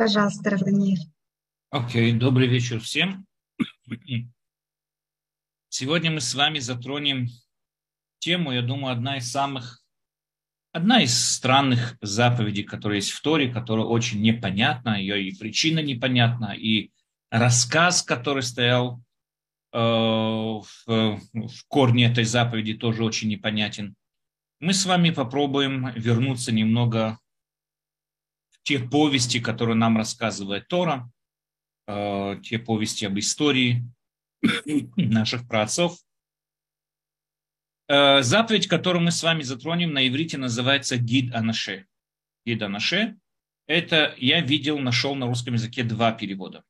Пожалуйста, Равданиэль. Окей, okay, добрый вечер всем. Сегодня мы с вами затронем тему, я думаю, одна из самых, одна из странных заповедей, которая есть в Торе, которая очень непонятна, ее и причина непонятна, и рассказ, который стоял э, в, в корне этой заповеди, тоже очень непонятен. Мы с вами попробуем вернуться немного те повести, которые нам рассказывает Тора, э, те повести об истории наших праотцов. Э, заповедь, которую мы с вами затронем на иврите, называется Гид Анаше. Гид Анаше – это я видел, нашел на русском языке два перевода.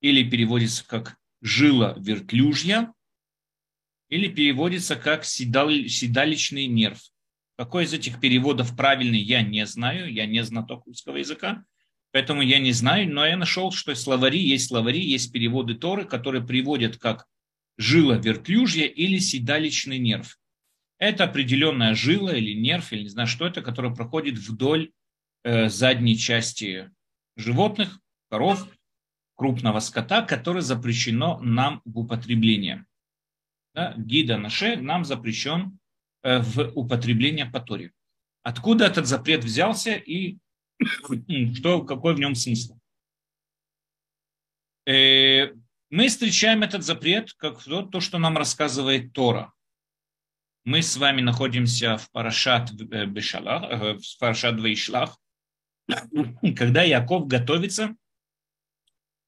Или переводится как «жила вертлюжья», или переводится как «седалищный нерв». Какой из этих переводов правильный, я не знаю, я не знаток русского языка, поэтому я не знаю, но я нашел, что словари есть словари, есть переводы Торы, которые приводят как жила вертлюжья или седалищный нерв. Это определенная жила или нерв, или не знаю, что это, которая проходит вдоль э, задней части животных, коров, крупного скота, которое запрещено нам в употреблении. Да, гида наше нам запрещен в употребление по. Откуда этот запрет взялся и что, какой в нем смысл? Э, мы встречаем этот запрет как то, что нам рассказывает Тора. Мы с вами находимся в Парашат э, Бешалах, в Парашат Вейшлах, когда Яков готовится,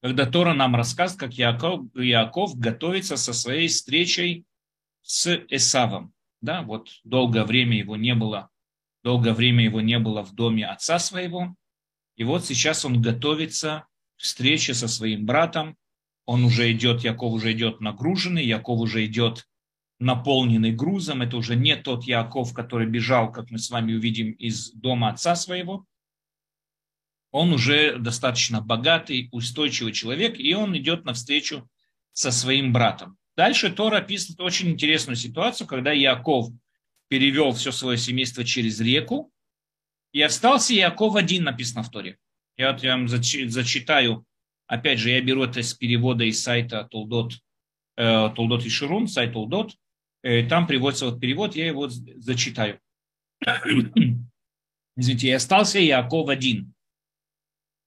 когда Тора нам рассказывает, как Яков, Яков готовится со своей встречей с Эсавом да, вот долгое время его не было, долгое время его не было в доме отца своего, и вот сейчас он готовится к встрече со своим братом, он уже идет, Яков уже идет нагруженный, Яков уже идет наполненный грузом, это уже не тот Яков, который бежал, как мы с вами увидим, из дома отца своего, он уже достаточно богатый, устойчивый человек, и он идет навстречу со своим братом. Дальше Тора описывает очень интересную ситуацию, когда Яков перевел все свое семейство через реку, и остался Яков один, написано в Торе. Я, вот, я вам зачитаю, опять же, я беру это с перевода из сайта Толдот, э, Толдот и Ширун, сайт Толдот, э, там приводится вот перевод, я его зачитаю. Извините, и остался Яков один.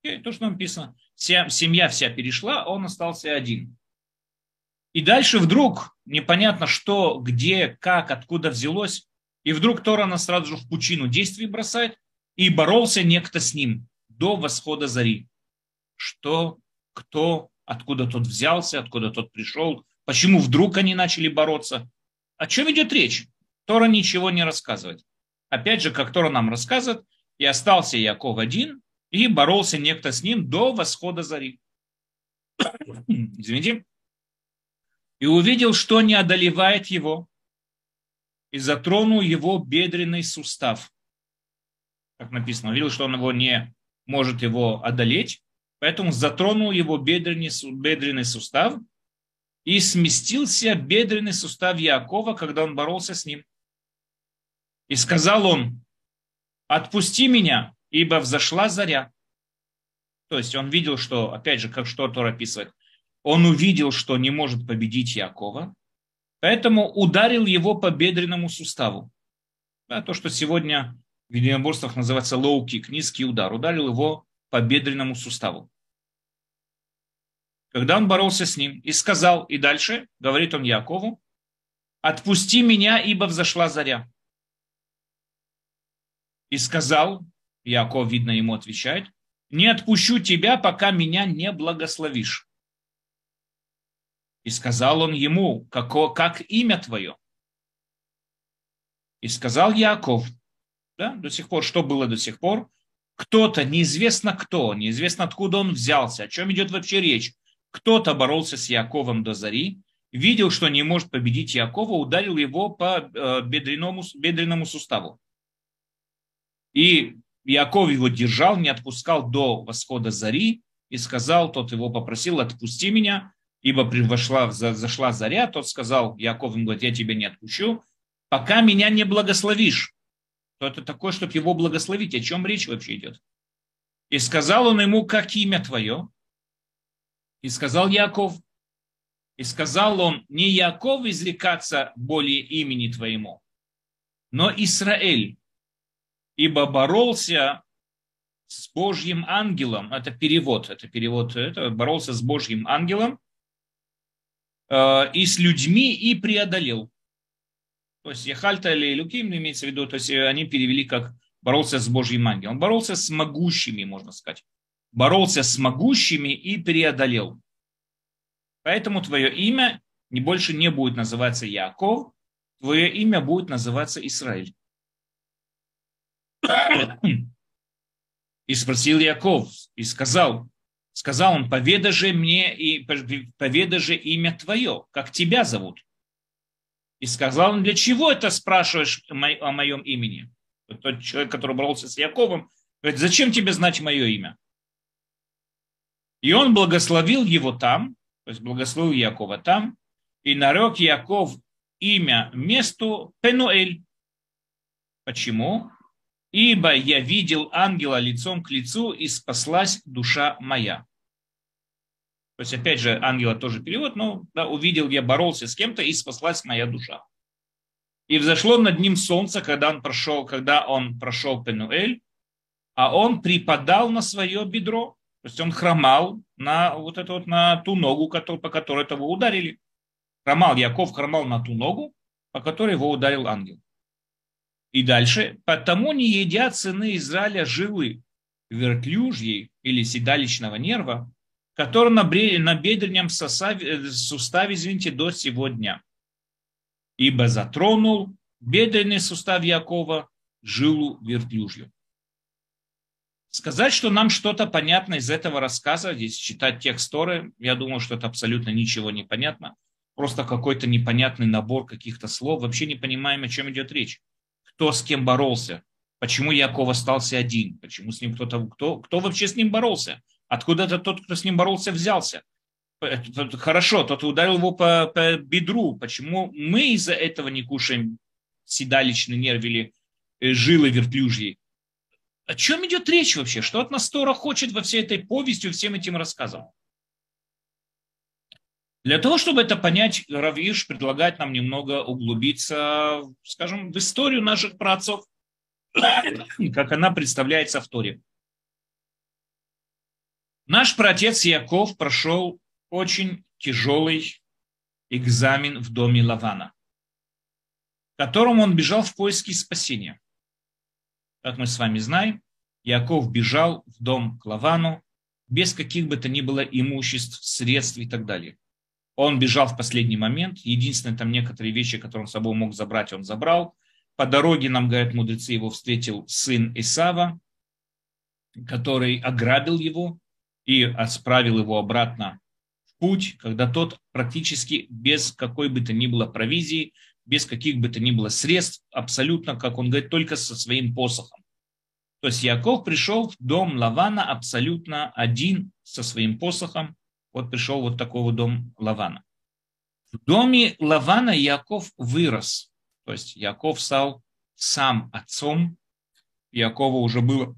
И то, что написано, вся, семья вся перешла, он остался один. И дальше вдруг непонятно что, где, как, откуда взялось. И вдруг Тора нас сразу же в пучину действий бросает. И боролся некто с ним до восхода зари. Что, кто, откуда тот взялся, откуда тот пришел, почему вдруг они начали бороться. О чем идет речь? Тора ничего не рассказывает. Опять же, как Тора нам рассказывает, и остался Яков один, и боролся некто с ним до восхода зари. Извините и увидел, что не одолевает его, и затронул его бедренный сустав. Как написано, увидел, что он его не может его одолеть, поэтому затронул его бедренный, бедренный сустав и сместился бедренный сустав Якова, когда он боролся с ним. И сказал он, отпусти меня, ибо взошла заря. То есть он видел, что, опять же, как что Тора описывает, он увидел, что не может победить Якова, поэтому ударил его по бедренному суставу. Да, то, что сегодня в единоборствах называется лоу-кик, низкий удар, ударил его по бедренному суставу. Когда он боролся с ним и сказал, и дальше, говорит он Якову, «Отпусти меня, ибо взошла заря». И сказал, Яков, видно, ему отвечает, «Не отпущу тебя, пока меня не благословишь». И сказал он ему, како, как имя твое? И сказал Яков, да, до сих пор, что было до сих пор? Кто-то, неизвестно кто, неизвестно откуда он взялся, о чем идет вообще речь. Кто-то боролся с Яковом до зари, видел, что не может победить Якова, ударил его по э, бедренному, бедренному суставу. И Яков его держал, не отпускал до восхода зари, и сказал, тот его попросил, отпусти меня, ибо вошла, зашла заря, тот сказал, Яков ему говорит, я тебя не отпущу, пока меня не благословишь. То это такое, чтобы его благословить. О чем речь вообще идет? И сказал он ему, как имя твое? И сказал Яков. И сказал он, не Яков изрекаться более имени твоему, но Израиль, ибо боролся с Божьим ангелом, это перевод, это перевод, это боролся с Божьим ангелом и с людьми и преодолел. То есть Яхальта или Люким имеется в виду, то есть они перевели как боролся с Божьим ангелом. Боролся с могущими, можно сказать. Боролся с могущими и преодолел. Поэтому твое имя не больше не будет называться Яков, твое имя будет называться Израиль. И спросил Яков, и сказал, сказал он, поведа же мне и поведа же имя твое, как тебя зовут. И сказал он, для чего это спрашиваешь о моем имени? тот человек, который боролся с Яковом, говорит, зачем тебе знать мое имя? И он благословил его там, то есть благословил Якова там, и нарек Яков имя месту Пенуэль. Почему? Ибо я видел ангела лицом к лицу, и спаслась душа моя. То есть, опять же, ангела тоже перевод, но да, увидел я, боролся с кем-то, и спаслась моя душа. И взошло над ним солнце, когда он прошел, когда он прошел Пенуэль, а он припадал на свое бедро, то есть он хромал на вот это вот на ту ногу, по которой его ударили. Хромал Яков, хромал на ту ногу, по которой его ударил ангел. И дальше, потому не едят сыны Израиля жилы вертлюжьей или седалищного нерва, который на, бедренном суставе, суставе, извините, до сего дня ибо затронул бедренный сустав Якова, жилу вертлюжью. Сказать, что нам что-то понятно из этого рассказа, здесь читать текст Торы, я думаю, что это абсолютно ничего не понятно. Просто какой-то непонятный набор каких-то слов. Вообще не понимаем, о чем идет речь. Кто с кем боролся? Почему Яков остался один? Почему с ним кто-то... Кто, кто вообще с ним боролся? Откуда-то тот, кто с ним боролся, взялся? Хорошо, тот ударил его по, по бедру. Почему мы из-за этого не кушаем седалищный нерв или э, жилы вертлюжьи? О чем идет речь вообще? Что от нас Тора хочет во всей этой повестью, всем этим рассказам? Для того, чтобы это понять, Равиш предлагает нам немного углубиться, скажем, в историю наших праотцов, как она представляется в Торе. Наш праотец Яков прошел очень тяжелый экзамен в доме Лавана, которому он бежал в поиске спасения. Как мы с вами знаем, Яков бежал в дом к Лавану без каких бы то ни было имуществ, средств и так далее. Он бежал в последний момент. Единственное, там некоторые вещи, которые он с собой мог забрать, он забрал. По дороге, нам говорят мудрецы, его встретил сын Исава, который ограбил его и отправил его обратно путь, когда тот практически без какой бы то ни было провизии, без каких бы то ни было средств, абсолютно, как он говорит, только со своим посохом. То есть Яков пришел в дом Лавана абсолютно один со своим посохом. Вот пришел вот такой вот дом Лавана. В доме Лавана Яков вырос. То есть Яков стал сам отцом. Якова уже было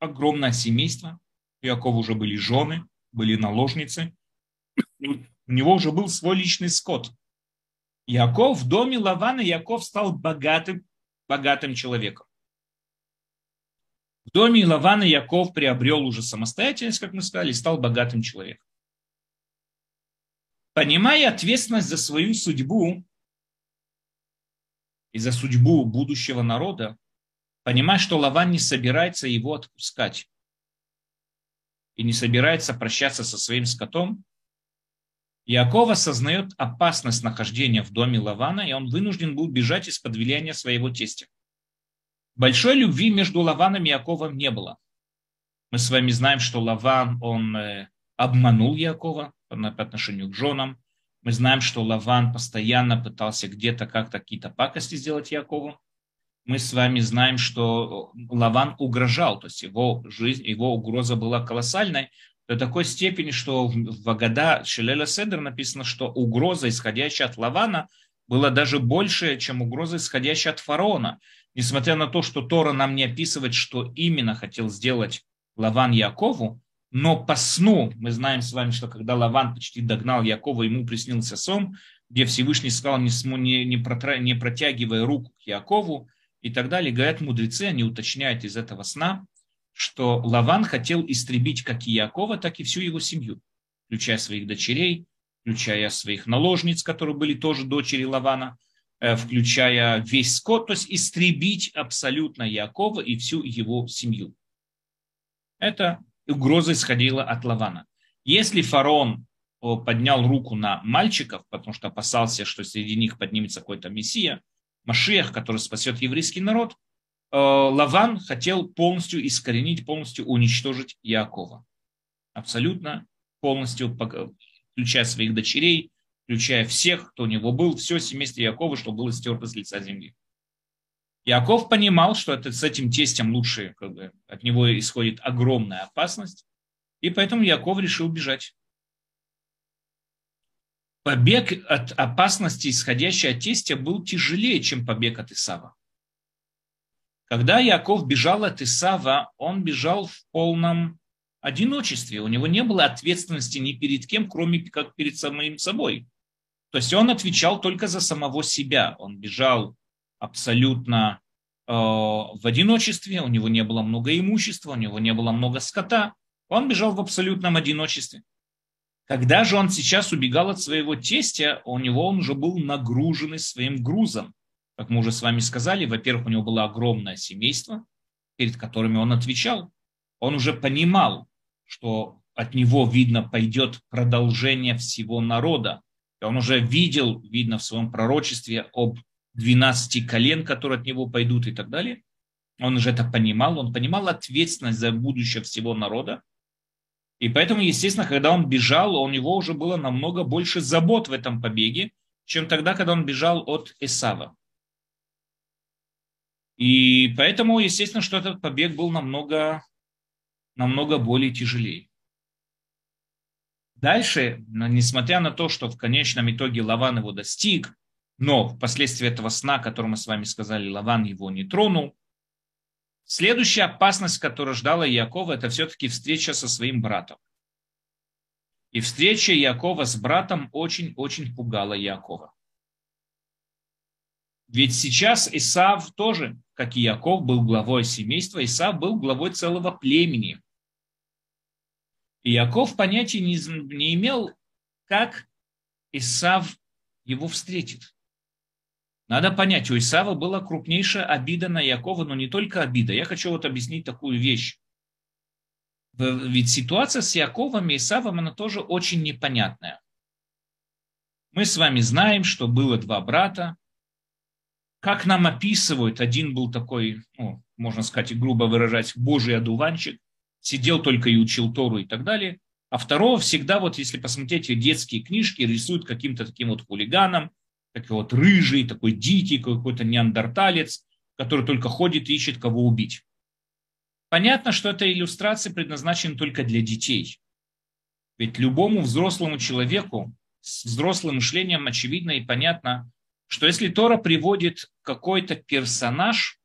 огромное семейство. У Якова уже были жены, были наложницы у него уже был свой личный скот. Яков в доме Лавана, Яков стал богатым, богатым человеком. В доме Лавана Яков приобрел уже самостоятельность, как мы сказали, и стал богатым человеком. Понимая ответственность за свою судьбу и за судьбу будущего народа, понимая, что Лаван не собирается его отпускать и не собирается прощаться со своим скотом, Яков осознает опасность нахождения в доме Лавана, и он вынужден был бежать из-под влияния своего тестя. Большой любви между Лаваном и Яковом не было. Мы с вами знаем, что Лаван, он э, обманул Якова по отношению к женам. Мы знаем, что Лаван постоянно пытался где-то как-то какие-то пакости сделать Якову. Мы с вами знаем, что Лаван угрожал, то есть его жизнь, его угроза была колоссальной, до такой степени, что в Агада Шелеля Седер написано, что угроза, исходящая от Лавана, была даже больше, чем угроза, исходящая от фараона. Несмотря на то, что Тора нам не описывает, что именно хотел сделать Лаван Якову, но по сну, мы знаем с вами, что когда Лаван почти догнал Якова, ему приснился сон, где Всевышний сказал, не, не, не, протра, не протягивая руку к Якову и так далее. Говорят мудрецы, они уточняют из этого сна, что Лаван хотел истребить как и Якова, так и всю его семью, включая своих дочерей, включая своих наложниц, которые были тоже дочери Лавана, э, включая весь скот, то есть истребить абсолютно Якова и всю его семью. Это угроза исходила от Лавана. Если фараон поднял руку на мальчиков, потому что опасался, что среди них поднимется какой-то мессия, Машиах, который спасет еврейский народ, э, Лаван хотел полностью искоренить, полностью уничтожить Якова. Абсолютно полностью, включая своих дочерей, включая всех, кто у него был, все семейство Якова, что было стерто с лица земли. Яков понимал, что это, с этим тестем лучше, как бы, от него исходит огромная опасность, и поэтому Яков решил бежать. Побег от опасности, исходящей от тестя, был тяжелее, чем побег от Исава. Когда Яков бежал от Исава, он бежал в полном одиночестве. У него не было ответственности ни перед кем, кроме как перед самим собой. То есть он отвечал только за самого себя. Он бежал абсолютно э, в одиночестве, у него не было много имущества, у него не было много скота. Он бежал в абсолютном одиночестве. Когда же он сейчас убегал от своего тестя, у него он уже был нагруженный своим грузом. Как мы уже с вами сказали, во-первых, у него было огромное семейство, перед которыми он отвечал. Он уже понимал, что от него, видно, пойдет продолжение всего народа. И он уже видел, видно, в своем пророчестве об 12 колен, которые от него пойдут и так далее. Он уже это понимал, он понимал ответственность за будущее всего народа. И поэтому, естественно, когда он бежал, у него уже было намного больше забот в этом побеге, чем тогда, когда он бежал от Исава. И поэтому, естественно, что этот побег был намного, намного более тяжелее. Дальше, несмотря на то, что в конечном итоге Лаван его достиг, но впоследствии этого сна, который мы с вами сказали, Лаван его не тронул. Следующая опасность, которая ждала Якова, это все-таки встреча со своим братом. И встреча Якова с братом очень-очень пугала Якова. Ведь сейчас Исав тоже, как и Яков, был главой семейства, Исав был главой целого племени. И Яков понятия не, не имел, как Исав его встретит. Надо понять, у Исава была крупнейшая обида на Якова, но не только обида. Я хочу вот объяснить такую вещь. Ведь ситуация с Яковом и Исавом, она тоже очень непонятная. Мы с вами знаем, что было два брата. Как нам описывают, один был такой, ну, можно сказать, грубо выражать, божий одуванчик, сидел только и учил Тору и так далее. А второго всегда, вот если посмотреть детские книжки, рисуют каким-то таким вот хулиганом, такой вот рыжий, такой дикий, какой-то неандерталец, который только ходит и ищет, кого убить. Понятно, что эта иллюстрация предназначена только для детей. Ведь любому взрослому человеку с взрослым мышлением очевидно и понятно, что если Тора приводит какой-то персонаж,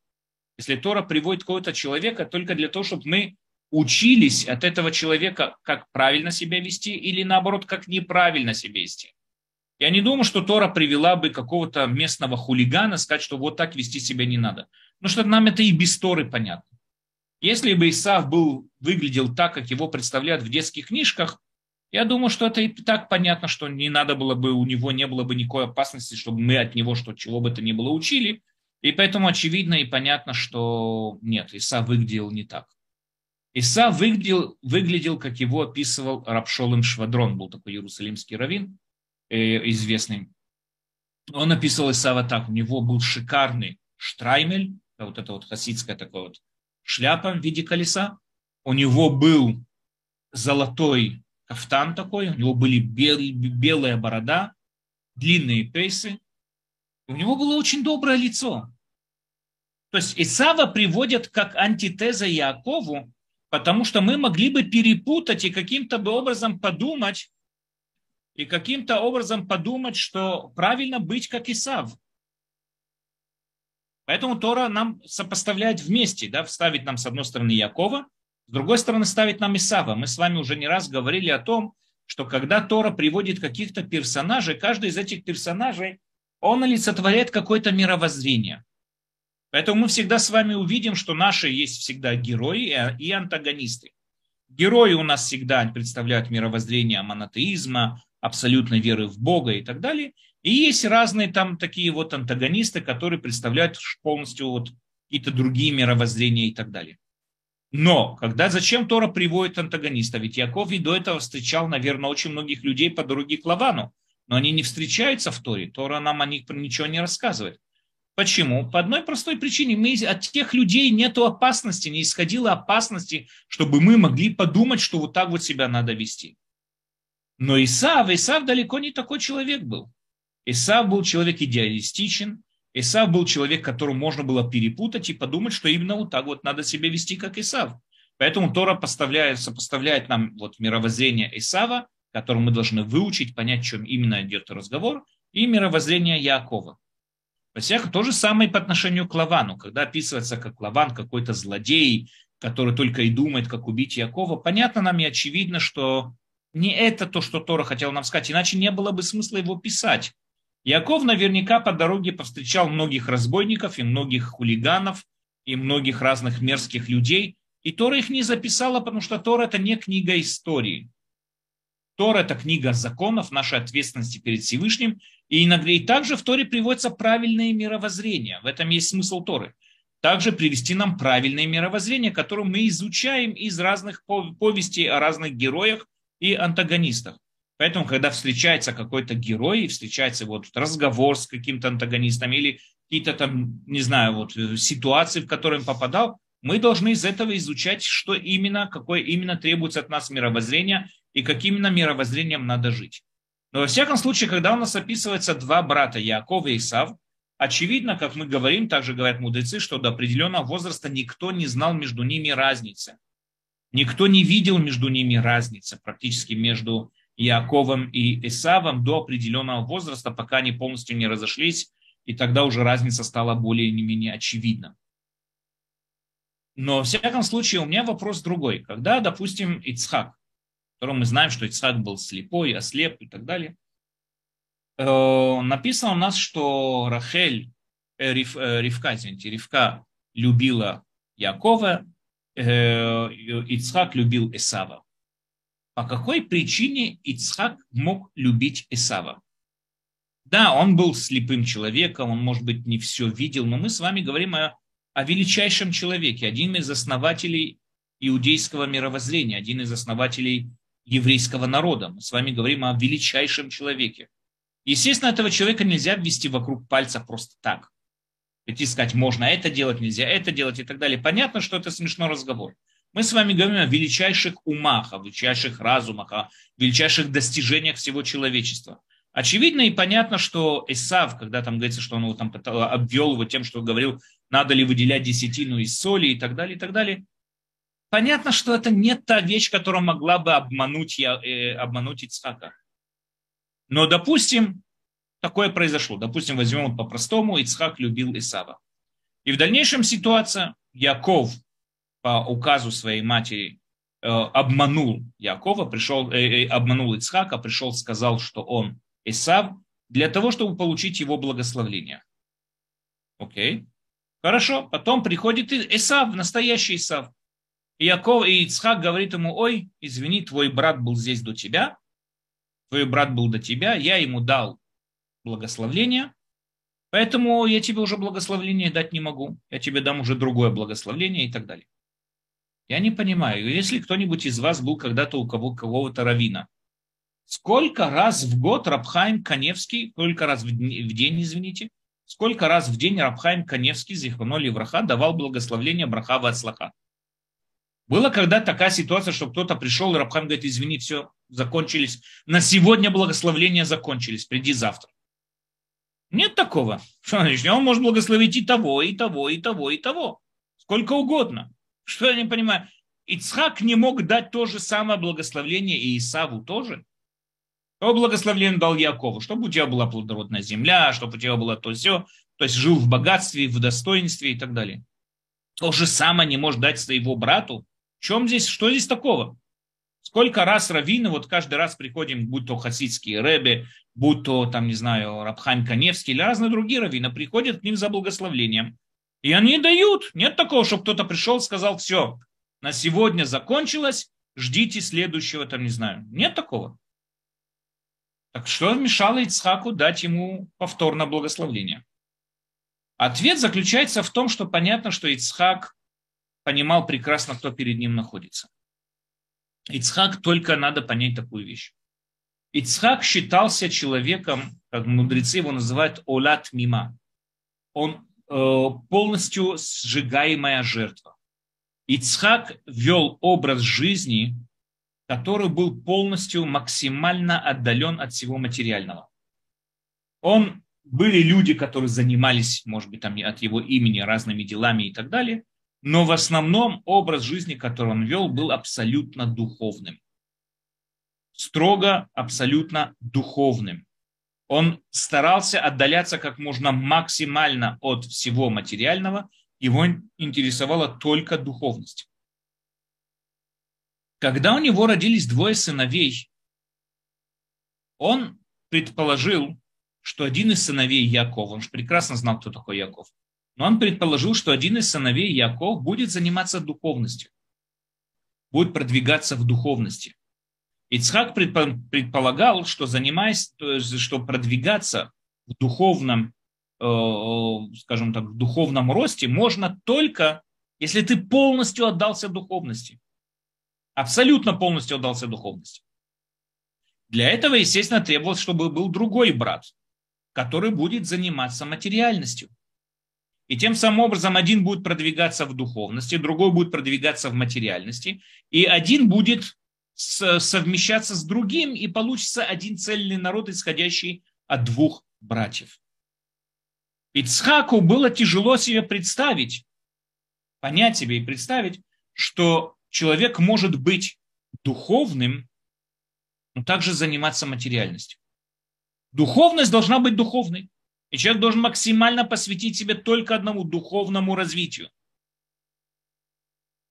если Тора приводит какого-то человека только для того, чтобы мы учились от этого человека, как правильно себя вести или наоборот, как неправильно себя вести. Я не думаю, что Тора привела бы какого-то местного хулигана сказать, что вот так вести себя не надо. Потому что нам это и без Торы понятно. Если бы Исав был, выглядел так, как его представляют в детских книжках, я думаю, что это и так понятно, что не надо было бы, у него не было бы никакой опасности, чтобы мы от него что, чего бы то ни было учили. И поэтому очевидно и понятно, что нет, Иса выглядел не так. Иса выглядел, выглядел как его описывал Рабшолым Швадрон, был такой иерусалимский раввин, известный, он описывал Исава так, у него был шикарный штраймель, вот это вот хасидская такая вот шляпа в виде колеса, у него был золотой кафтан такой, у него были бел, белая борода, длинные пейсы, у него было очень доброе лицо. То есть Исава приводят как антитеза Якову, потому что мы могли бы перепутать и каким-то образом подумать, и каким-то образом подумать, что правильно быть как Исав. Поэтому Тора нам сопоставляет вместе, да, вставить нам с одной стороны Якова, С другой стороны, ставит нам Исава. Мы с вами уже не раз говорили о том, что когда Тора приводит каких-то персонажей, каждый из этих персонажей, он олицетворяет какое-то мировоззрение. Поэтому мы всегда с вами увидим, что наши есть всегда герои и антагонисты. Герои у нас всегда представляют мировоззрение монотеизма, абсолютной веры в Бога и так далее. И есть разные там такие вот антагонисты, которые представляют полностью вот какие-то другие мировоззрения и так далее. Но когда зачем Тора приводит антагониста? Ведь Яков и до этого встречал, наверное, очень многих людей по дороге к Лавану, но они не встречаются в Торе. Тора нам о них ничего не рассказывает. Почему? По одной простой причине. Мы, от тех людей нет опасности, не исходило опасности, чтобы мы могли подумать, что вот так вот себя надо вести. Но Исав, Исав далеко не такой человек был. Исав был человек идеалистичен, Исав был человек, которого можно было перепутать и подумать, что именно вот так вот надо себя вести, как Исав. Поэтому Тора поставляет, сопоставляет нам вот мировоззрение Исава, которое мы должны выучить, понять, чем именно идет разговор, и мировоззрение Якова. Всяко то же самое по отношению к Лавану. Когда описывается как Лаван какой-то злодей, который только и думает, как убить Якова, понятно нам и очевидно, что не это то, что Тора хотел нам сказать, иначе не было бы смысла его писать. Яков наверняка по дороге повстречал многих разбойников и многих хулиганов и многих разных мерзких людей, и Тора их не записала, потому что Тора – это не книга истории. Тора – это книга законов, нашей ответственности перед Всевышним, и иногда и также в Торе приводится правильное мировоззрение. В этом есть смысл Торы. Также привести нам правильное мировоззрение, которое мы изучаем из разных повестей о разных героях и антагонистах. Поэтому, когда встречается какой-то герой, встречается вот разговор с каким-то антагонистом или какие-то там, не знаю, вот э, ситуации, в которые он попадал, мы должны из этого изучать, что именно, какое именно требуется от нас мировоззрение и каким именно мировоззрением надо жить. Но во всяком случае, когда у нас описывается два брата, Яков и Исав, очевидно, как мы говорим, также говорят мудрецы, что до определенного возраста никто не знал между ними разницы. Никто не видел между ними разницы, практически между Яковом и Исавом до определенного возраста, пока они полностью не разошлись, и тогда уже разница стала более-менее очевидна. Но, во всяком случае, у меня вопрос другой. Когда, допустим, Ицхак, котором мы знаем, что Ицхак был слепой, ослеп и так далее. Э, написано у нас, что Рахель, э, Рив, э, Ривка, извините, Ривка любила Якова, Ицхак любил Исава. По какой причине Ицхак мог любить Исава? Да, он был слепым человеком, он, может быть, не все видел, но мы с вами говорим о, о величайшем человеке, один из основателей иудейского мировоззрения, один из основателей еврейского народа. Мы с вами говорим о величайшем человеке. Естественно, этого человека нельзя ввести вокруг пальца просто так. Идти сказать, можно это делать, нельзя это делать и так далее. Понятно, что это смешной разговор. Мы с вами говорим о величайших умах, о величайших разумах, о величайших достижениях всего человечества. Очевидно и понятно, что Исав, когда там говорится, что он его там обвел его тем, что говорил, надо ли выделять десятину из соли и так далее, и так далее, Понятно, что это не та вещь, которая могла бы обмануть, я, э, обмануть Ицхака. Но, допустим, такое произошло. Допустим, возьмем по-простому, Ицхак любил Исава. И в дальнейшем ситуация, Яков по указу своей матери э, обманул Якова, пришел, э, э, обманул Ицхака, пришел, сказал, что он Исав, для того, чтобы получить его благословление. Окей. Хорошо. Потом приходит Исав, настоящий Исав. И Яков и Ицхак говорит ему, ой, извини, твой брат был здесь до тебя, твой брат был до тебя, я ему дал благословление, поэтому я тебе уже благословление дать не могу, я тебе дам уже другое благословление и так далее. Я не понимаю, если кто-нибудь из вас был когда-то у кого, кого-то равина, сколько раз в год Рабхайм Каневский, сколько раз в день, извините, сколько раз в день Рабхайм Каневский, Зихваноли Враха, давал благословление Брахава от Слаха? Была когда такая ситуация, что кто-то пришел, и Рабхан говорит, извини, все, закончились. На сегодня благословления закончились, приди завтра. Нет такого. Что значит? Он может благословить и того, и того, и того, и того. Сколько угодно. Что я не понимаю? Ицхак не мог дать то же самое благословление и Исаву тоже. То благословление дал Якову, чтобы у тебя была плодородная земля, чтобы у тебя было то все, то есть жил в богатстве, в достоинстве и так далее. То же самое не может дать своего брату, В чем здесь, что здесь такого? Сколько раз раввины, вот каждый раз приходим, будь то хасидские рэбе, будь то, там, не знаю, Рабхань Каневский или разные другие раввины, приходят к ним за благословлением. И они дают. Нет такого, чтобы кто-то пришел и сказал, все, на сегодня закончилось, ждите следующего, там, не знаю. Нет такого. Так что мешало Ицхаку дать ему повторное благословление? Ответ заключается в том, что понятно, что Ицхак понимал прекрасно, кто перед ним находится. Ицхак только надо понять такую вещь. Ицхак считался человеком, как мудрецы его называют, олат мима. Он э, полностью сжигаемая жертва. Ицхак вел образ жизни, который был полностью максимально отдален от всего материального. Он были люди, которые занимались, может быть, там от его имени разными делами и так далее, но в основном образ жизни, который он вел, был абсолютно духовным. Строго, абсолютно духовным. Он старался отдаляться как можно максимально от всего материального, его интересовала только духовность. Когда у него родились двое сыновей, он предположил, что один из сыновей Якова, он же прекрасно знал, кто такой Яков, но он предположил, что один из сыновей Яков будет заниматься духовностью, будет продвигаться в духовности. Ицхак предполагал, что занимаясь, что продвигаться в духовном, э, скажем так, в духовном росте можно только, если ты полностью отдался духовности абсолютно полностью отдался духовности. Для этого, естественно, требовалось, чтобы был другой брат, который будет заниматься материальностью. И тем самым образом один будет продвигаться в духовности, другой будет продвигаться в материальности, и один будет совмещаться с другим, и получится один цельный народ, исходящий от двух братьев. Ицхаку было тяжело себе представить, понять себе и представить, что человек может быть духовным, но также заниматься материальностью. Духовность должна быть духовной. И человек должен максимально посвятить себе только одному духовному развитию.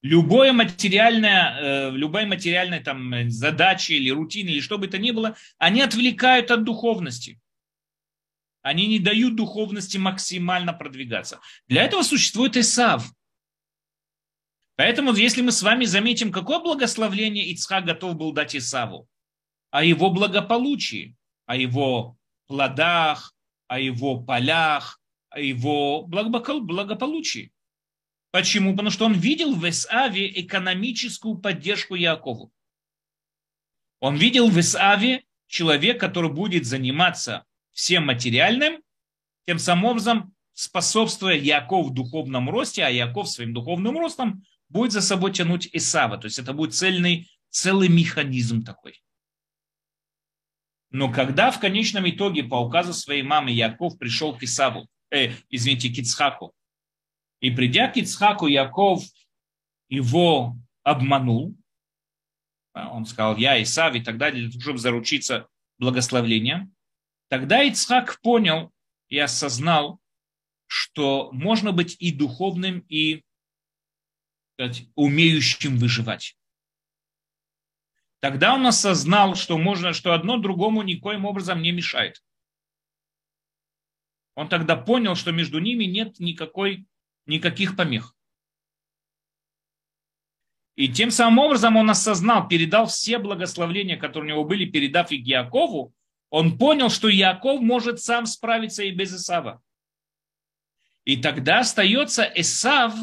Любое материальное, э, любая материальная там, задача или рутина, или что бы то ни было, они отвлекают от духовности. Они не дают духовности максимально продвигаться. Для этого существует Исав. Поэтому, если мы с вами заметим, какое благословление Ицхак готов был дать Исаву, о его благополучии, о его плодах, о его полях, о его благополучии. Почему? Потому что он видел в Исаве экономическую поддержку Якову. Он видел в Исаве человек, который будет заниматься всем материальным, тем самым образом способствуя Яков в духовном росте, а Яков своим духовным ростом будет за собой тянуть Исава. То есть это будет цельный, целый механизм такой. Но когда в конечном итоге по указу своей мамы Яков пришел к Исаву, э, извините, к Ицхаку, и придя к Ицхаку, Яков его обманул, а, он сказал, я Исав и так далее, чтобы заручиться благословлением, тогда Ицхак понял и осознал, что можно быть и духовным, и сказать, умеющим выживать. Тогда он осознал, что можно, что одно другому никоим образом не мешает. Он тогда понял, что между ними нет никакой, никаких помех. И тем самым образом он осознал, передал все благословления, которые у него были, передав их Якову, он понял, что Яков может сам справиться и без Исава. И тогда остается Исав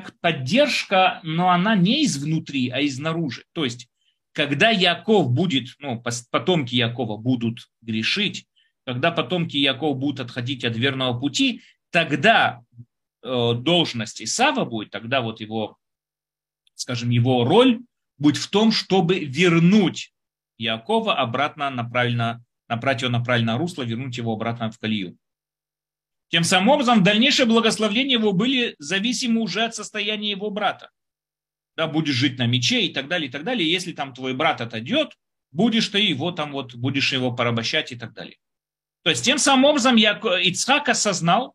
как поддержка, но она не изнутри, а изнаружи. То есть, когда Яков будет, ну, потомки Якова будут грешить, когда потомки Якова будут отходить от верного пути, тогда э, должность Исава будет, тогда вот его, скажем, его роль будет в том, чтобы вернуть Якова обратно на правильно, направить его на правильное русло, вернуть его обратно в колею. Тем самым образом, дальнейшее благословление его были зависимы уже от состояния его брата. Да, будешь жить на мече и так далее, и так далее. Если там твой брат отойдет, будешь ты его там вот, будешь его порабощать и так далее. То есть, тем самым образом Ицхак осознал,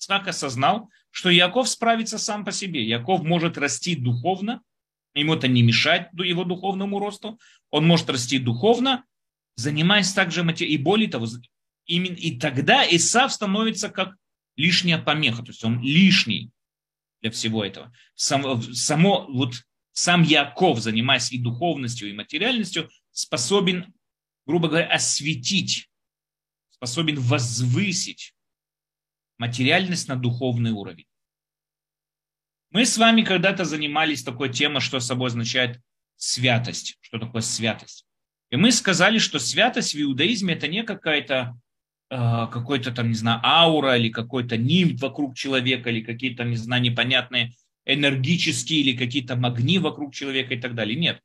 Ицхак осознал, что Яков справится сам по себе. Яков может расти духовно, ему это не мешает его духовному росту. Он может расти духовно, занимаясь также материей. И более того, именно и тогда Исав становится как лишняя помеха, то есть он лишний для всего этого. Само, само вот сам Яков, занимаясь и духовностью, и материальностью, способен, грубо говоря, осветить, способен возвысить материальность на духовный уровень. Мы с вами когда-то занимались такой темой, что собой означает святость. Что такое святость? И мы сказали, что святость в иудаизме это не какая-то какой-то там, не знаю, аура или какой-то нимб вокруг человека или какие-то, не знаю, непонятные энергические или какие-то магни вокруг человека и так далее. Нет.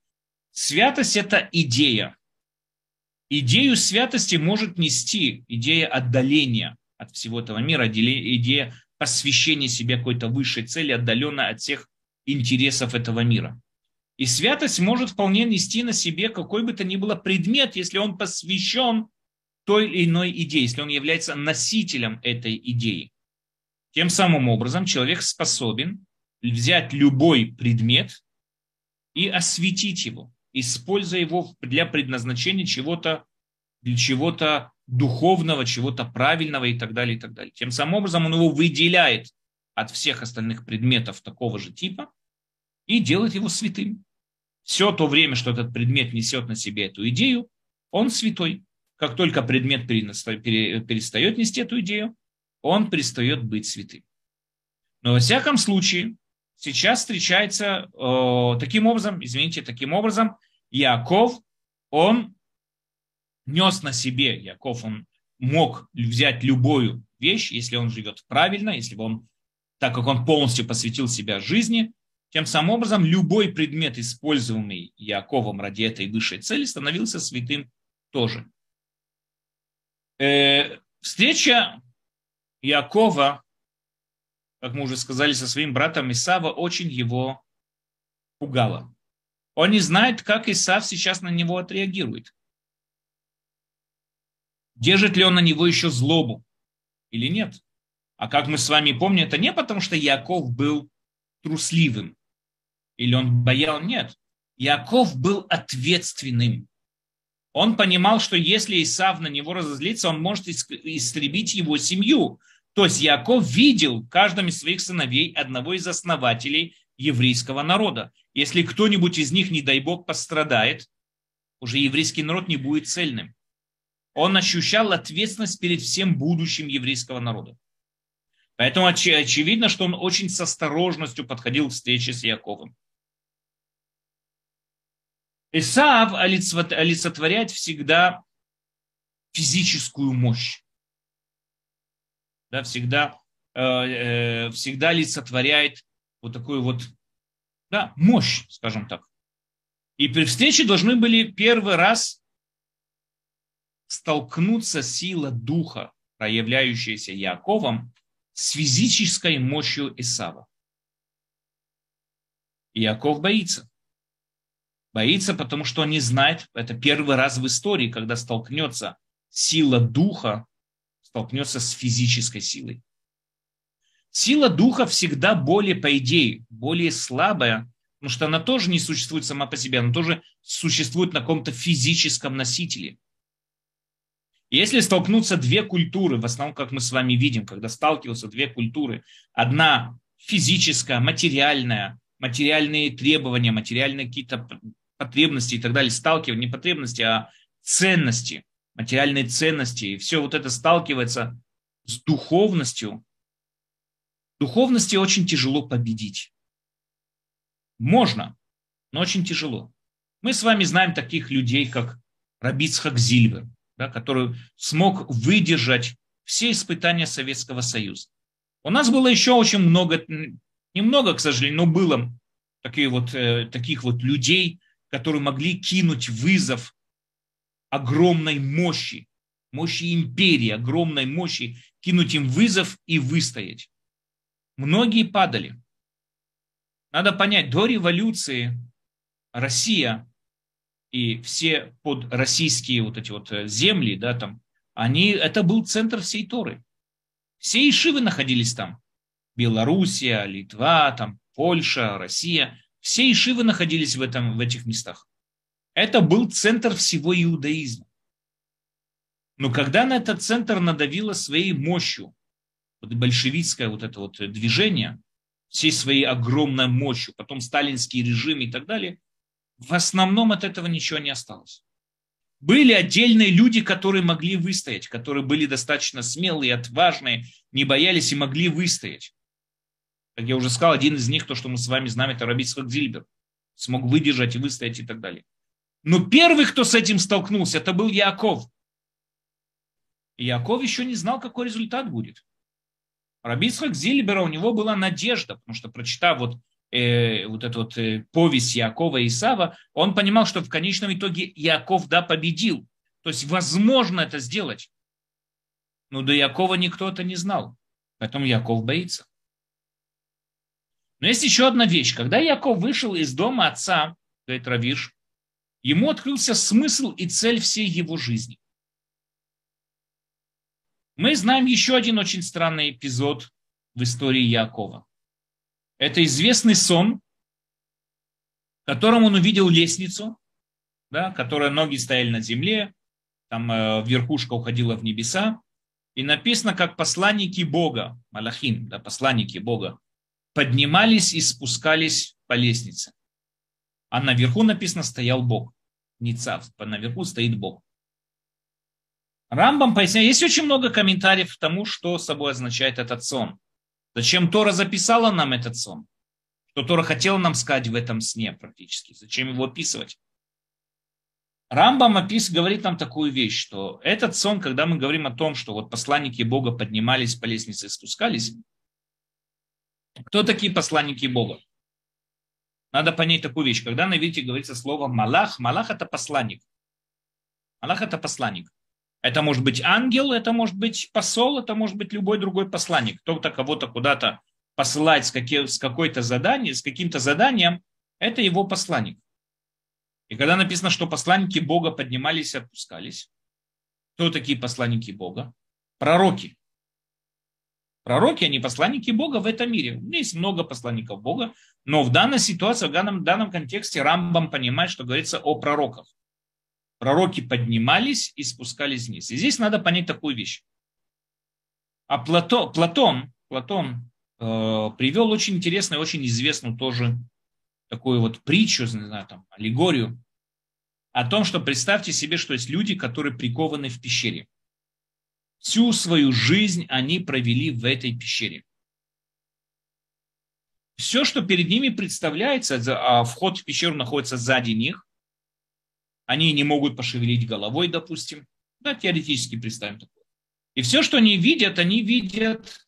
Святость – это идея. Идею святости может нести идея отдаления от всего этого мира, идея посвящения себе какой-то высшей цели, отдаленно от всех интересов этого мира. И святость может вполне нести на себе какой бы то ни было предмет, если он посвящен той или иной идее, если он является носителем этой идеи. Тем самым образом человек способен взять любой предмет и осветить его, используя его для предназначения чего-то, для чего-то духовного, чего-то правильного и так далее, и так далее. Тем самым образом он его выделяет от всех остальных предметов такого же типа и делает его святым. Все то время, что этот предмет несет на себе эту идею, он святой. Как только предмет перестает нести эту идею, он перестает быть святым. Но во всяком случае, сейчас встречается э, таким образом, извините, таким образом, Яков, он нес на себе, Яков, он мог взять любую вещь, если он живет правильно, если бы он, так как он полностью посвятил себя жизни, тем самым образом любой предмет, используемый Яковом ради этой высшей цели, становился святым тоже. Э, встреча Якова как мы уже сказали, со своим братом Исава, очень его пугало. Он не знает, как Исав сейчас на него отреагирует. Держит ли он на него еще злобу или нет? А как мы с вами помним, это не потому, что Яков был трусливым или он боял, нет. Яков был ответственным. Он понимал, что если Исав на него разозлится, он может истребить его семью. То есть Яков видел в каждом из своих сыновей одного из основателей еврейского народа. Если кто-нибудь из них, не дай бог, пострадает, уже еврейский народ не будет цельным. Он ощущал ответственность перед всем будущим еврейского народа. Поэтому оч- очевидно, что он очень с осторожностью подходил к встрече с Яковом. Исаав олицетворяет всегда физическую мощь да, всегда, э, э, всегда олицетворяет вот такую вот да, мощь, скажем так. И при встрече должны были первый раз столкнуться сила духа, проявляющаяся Яковом, с физической мощью Исава. И Яков боится. Боится, потому что он не знает, это первый раз в истории, когда столкнется сила духа столкнется с физической силой. Сила духа всегда более, по идее, более слабая, потому что она тоже не существует сама по себе, она тоже существует на каком-то физическом носителе. если столкнутся две культуры, в основном, как мы с вами видим, когда сталкиваются две культуры, одна физическая, материальная, материальные требования, материальные какие-то потребности и так далее, сталкивание, не потребности, а ценности, материальные ценности, и все вот это сталкивается с духовностью, духовности очень тяжело победить. Можно, но очень тяжело. Мы с вами знаем таких людей, как Рабицхак Зильбер, да, который смог выдержать все испытания Советского Союза. У нас было еще очень много, немного, к сожалению, но было такие вот, э, таких вот людей, которые могли кинуть вызов огромной мощи, мощи империи, огромной мощи, кинуть им вызов и выстоять. Многие падали. Надо понять, до революции Россия и все под российские вот эти вот э, земли, да, там, они, это был центр всей Торы. Все Ишивы находились там. Белоруссия, Литва, там, Польша, Россия. Все ишивы находились в, этом, в этих местах. Это был центр всего иудаизма. Но когда на этот центр надавило своей мощью, вот большевистское вот это вот движение, всей своей огромной мощью, потом сталинский режим и так далее, в основном от этого ничего не осталось. Были отдельные люди, которые могли выстоять, которые были достаточно смелые, отважные, не боялись и могли выстоять. Как я уже сказал, один из них, то, что мы с вами знаем, это Раби Зильбер. Смог выдержать и выстоять и так далее. Но первый, кто с этим столкнулся, это был Яков. И Яков еще не знал, какой результат будет. Рабицхак Зильбера, у него была надежда, потому что, прочитав вот э, вот эту вот э, повесть Якова и Исава, он понимал, что в конечном итоге Яков, да, победил. То есть возможно это сделать. Но до Якова никто это не знал. Поэтому Яков боится. Но есть еще одна вещь. Когда Яков вышел из дома отца, говорит Равиш, ему открылся смысл и цель всей его жизни. Мы знаем еще один очень странный эпизод в истории Якова. Это известный сон, в котором он увидел лестницу, да, которая ноги стояли на земле, там э, верхушка уходила в небеса, и написано, как посланники Бога, Малахим, да, посланники Бога, поднимались и спускались по лестнице. А наверху написано стоял Бог. Не цав, наверху стоит Бог. Рамбам поясняет, есть очень много комментариев к тому, что собой означает этот сон. Зачем Тора записала нам этот сон? Что Тора хотела нам сказать в этом сне практически? Зачем его описывать? Рамбам опис, говорит нам такую вещь, что этот сон, когда мы говорим о том, что вот посланники Бога поднимались по лестнице и спускались, кто такие посланники Бога? Надо понять такую вещь. Когда на иврите говорится слово «малах», «малах» – это посланник. «Малах» – это посланник. Это может быть ангел, это может быть посол, это может быть любой другой посланник. Кто-то кого-то куда-то посылать с, с какой-то заданием, с каким-то заданием, это его посланник. И когда написано, что посланники Бога поднимались и опускались, кто такие посланники Бога? Пророки. Пророки, они посланники Бога в этом мире. Есть много посланников Бога, но в данной ситуации, в данном, в данном контексте Рамбам понимает, что говорится о пророках пророки поднимались и спускались вниз. И здесь надо понять такую вещь. А Плато, Платон, Платон э, привел очень интересную, очень известную тоже такую вот притчу, не знаю, там, аллегорию о том, что представьте себе, что есть люди, которые прикованы в пещере. Всю свою жизнь они провели в этой пещере. Все, что перед ними представляется, а вход в пещеру находится сзади них, они не могут пошевелить головой, допустим. Да, теоретически представим такое. И все, что они видят, они видят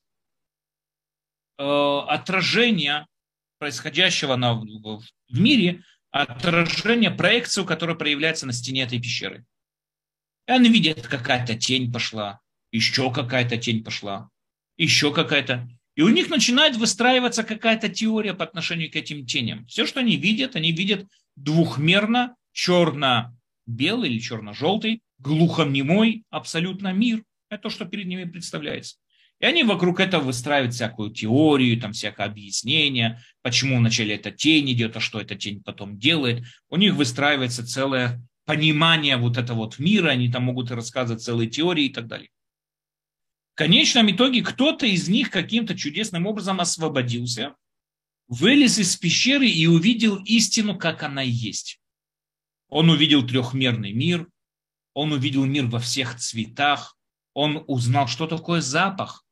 э, отражение происходящего на, в, в мире, отражение, проекцию, которая проявляется на стене этой пещеры. И они видят, какая-то тень пошла, еще какая-то тень пошла, еще какая-то. И у них начинает выстраиваться какая-то теория по отношению к этим теням. Все, что они видят, они видят двухмерно черно-белый или черно-желтый, глухонемой абсолютно мир. Это то, что перед ними представляется. И они вокруг этого выстраивают всякую теорию, там всякое объяснение, почему вначале эта тень идет, а что эта тень потом делает. У них выстраивается целое понимание вот этого вот мира, они там могут рассказывать целые теории и так далее. Конечном итоге кто-то из них каким-то чудесным образом освободился, вылез из пещеры и увидел истину, как она есть. Он увидел трехмерный мир, он увидел мир во всех цветах, он узнал, что такое запах,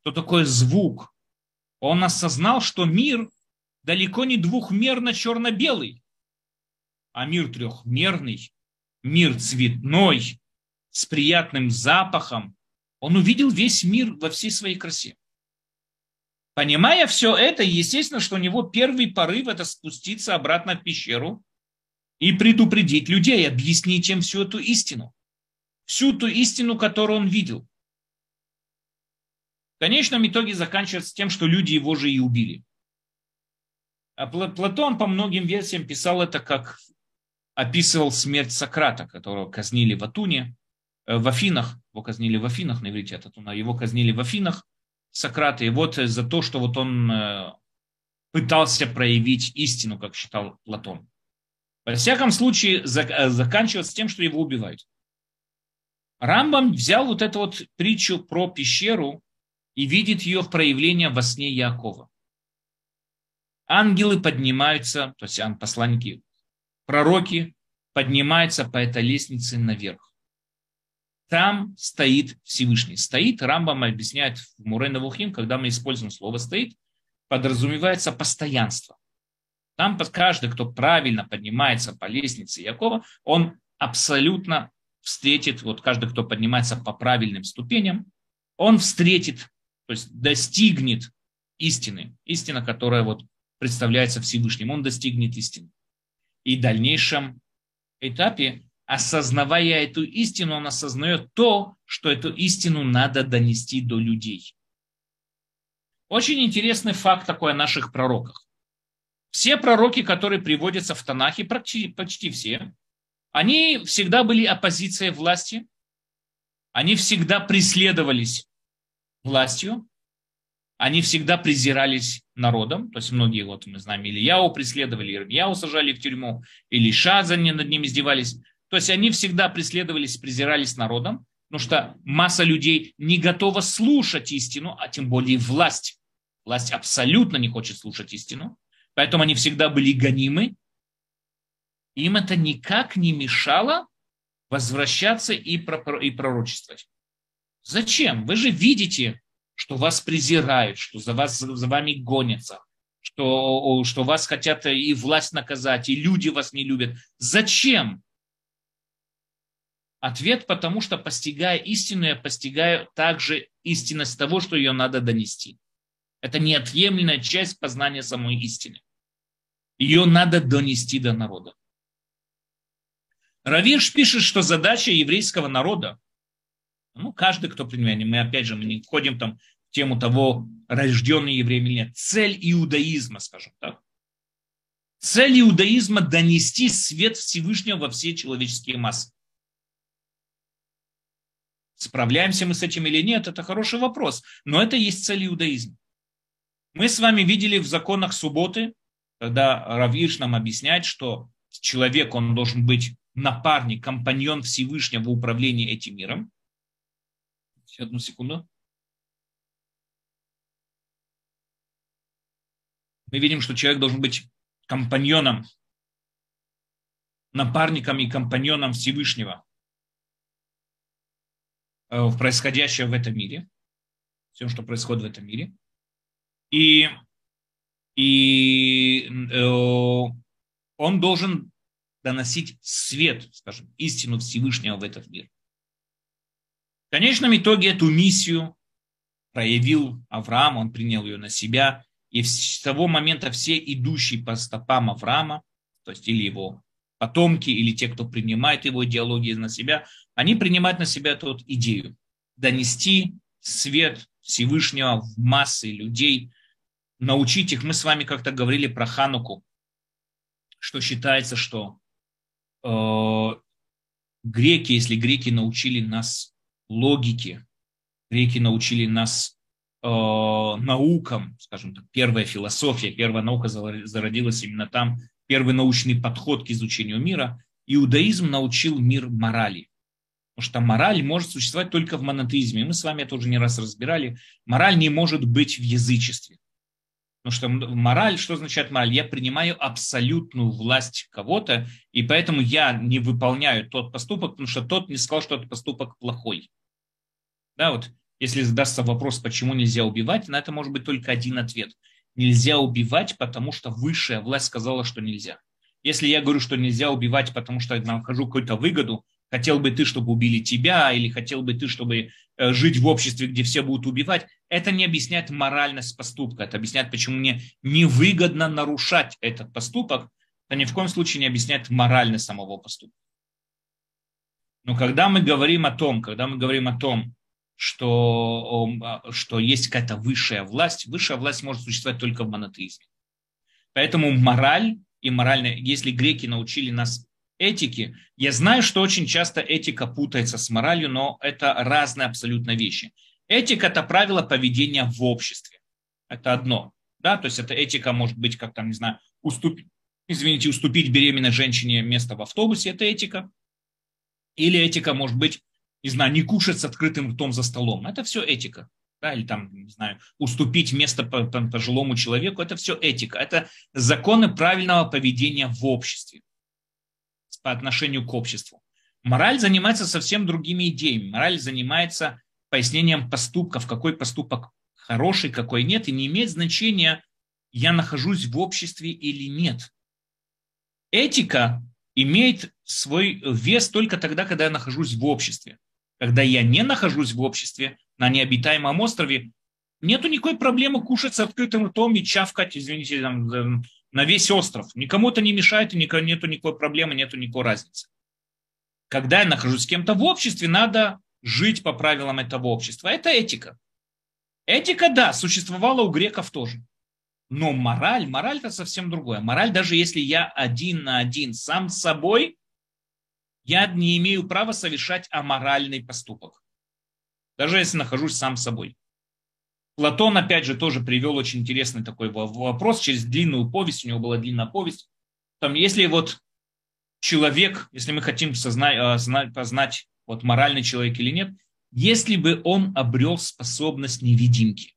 что такое звук. Он осознал, что мир далеко не двухмерно черно-белый, а мир трехмерный, мир цветной, с приятным запахом. Он увидел весь мир во всей своей красе. Понимая все это, естественно, что у него первый порыв – это спуститься обратно в пещеру и предупредить людей, объяснить им всю эту истину. Всю ту истину, которую он видел. В конечном итоге заканчивается тем, что люди его же и убили. А Платон по многим версиям писал это как описывал смерть Сократа, которого казнили в Атуне, э, в Афинах, его казнили в Афинах, на иврите Атуна, его казнили в Афинах, Сократа, и вот за то, что вот он э, пытался проявить истину, как считал Платон. Во всяком случае, э, заканчивается тем, что его убивают. Рамбам взял вот эту вот притчу про пещеру и видит ее в проявлении во сне Якова. Ангелы поднимаются, то есть посланники, пророки поднимаются по этой лестнице наверх. Там стоит Всевышний. Стоит, Рамбам объясняет в Мурена Вухим, когда мы используем слово «стоит», подразумевается постоянство. Там каждый, кто правильно поднимается по лестнице Якова, он абсолютно встретит, вот каждый, кто поднимается по правильным ступеням, он встретит, то есть достигнет истины, истина, которая вот представляется Всевышним, он достигнет истины. И в дальнейшем этапе, осознавая эту истину, он осознает то, что эту истину надо донести до людей. Очень интересный факт такой о наших пророках. Все пророки, которые приводятся в Танахе, почти, почти все, они всегда были оппозицией власти, они всегда преследовались властью, они всегда презирались народом, то есть многие, вот мы знаем, Ильяу преследовали, Ирмияу сажали в тюрьму, или Шаза над ним издевались. То есть они всегда преследовались, презирались народом, потому что масса людей не готова слушать истину, а тем более власть. Власть абсолютно не хочет слушать истину, поэтому они всегда были гонимы, им это никак не мешало возвращаться и, пророчествовать. Зачем? Вы же видите, что вас презирают, что за, вас, за вами гонятся, что, что вас хотят и власть наказать, и люди вас не любят. Зачем? Ответ, потому что постигая истину, я постигаю также истинность того, что ее надо донести. Это неотъемлемая часть познания самой истины. Ее надо донести до народа. Равирш пишет, что задача еврейского народа, ну, каждый, кто принимает, мы опять же, мы не входим там в тему того, рожденный еврей или нет, цель иудаизма, скажем так. Цель иудаизма – донести свет Всевышнего во все человеческие массы. Справляемся мы с этим или нет, это хороший вопрос. Но это есть цель иудаизма. Мы с вами видели в законах субботы, когда Равиш нам объясняет, что человек, он должен быть напарник, компаньон Всевышнего в управлении этим миром. Одну секунду. Мы видим, что человек должен быть компаньоном, напарником и компаньоном Всевышнего в происходящее в этом мире, всем, что происходит в этом мире. И, и э, он должен доносить свет, скажем, истину Всевышнего в этот мир. В конечном итоге эту миссию проявил Авраам, он принял ее на себя, и с того момента все идущие по стопам Авраама, то есть или его потомки, или те, кто принимает его идеологии на себя, они принимают на себя эту вот идею донести свет Всевышнего в массы людей, научить их. Мы с вами как-то говорили про Хануку, что считается, что Э, греки, если греки научили нас логике, греки научили нас э, наукам, скажем так, первая философия, первая наука зародилась именно там, первый научный подход к изучению мира, иудаизм научил мир морали. Потому что мораль может существовать только в монотеизме. Мы с вами это уже не раз разбирали. Мораль не может быть в язычестве. Потому что мораль, что означает мораль? Я принимаю абсолютную власть кого-то, и поэтому я не выполняю тот поступок, потому что тот не сказал, что этот поступок плохой. Да, вот если задастся вопрос, почему нельзя убивать, на это может быть только один ответ. Нельзя убивать, потому что высшая власть сказала, что нельзя. Если я говорю, что нельзя убивать, потому что я нахожу какую-то выгоду, хотел бы ты, чтобы убили тебя, или хотел бы ты, чтобы э, жить в обществе, где все будут убивать, это не объясняет моральность поступка, это объясняет, почему мне невыгодно нарушать этот поступок, это ни в коем случае не объясняет моральность самого поступка. Но когда мы говорим о том, когда мы говорим о том, что, а, что есть какая-то высшая власть, высшая власть может существовать только в монотеизме. Поэтому мораль и моральная, если греки научили нас этики. Я знаю, что очень часто этика путается с моралью, но это разные абсолютно вещи. Этика – это правило поведения в обществе. Это одно. Да? То есть это этика может быть, как там, не знаю, уступить, извините, уступить беременной женщине место в автобусе – это этика. Или этика может быть, не знаю, не кушать с открытым ртом за столом. Это все этика. Да, или там, не знаю, уступить место пожилому человеку, это все этика. Это законы правильного поведения в обществе по отношению к обществу. Мораль занимается совсем другими идеями. Мораль занимается пояснением поступков, какой поступок хороший, какой нет, и не имеет значения, я нахожусь в обществе или нет. Этика имеет свой вес только тогда, когда я нахожусь в обществе. Когда я не нахожусь в обществе на необитаемом острове, нету никакой проблемы кушать с открытым ртом и чавкать, извините, там, на весь остров. Никому это не мешает, и нету никакой проблемы, нету никакой разницы. Когда я нахожусь с кем-то в обществе, надо жить по правилам этого общества. Это этика. Этика, да, существовала у греков тоже. Но мораль, мораль это совсем другое. Мораль, даже если я один на один сам с собой, я не имею права совершать аморальный поступок. Даже если нахожусь сам собой. Платон, опять же, тоже привел очень интересный такой вопрос через длинную повесть. У него была длинная повесть. Там, если вот человек, если мы хотим сознать, э, познать, вот моральный человек или нет, если бы он обрел способность невидимки,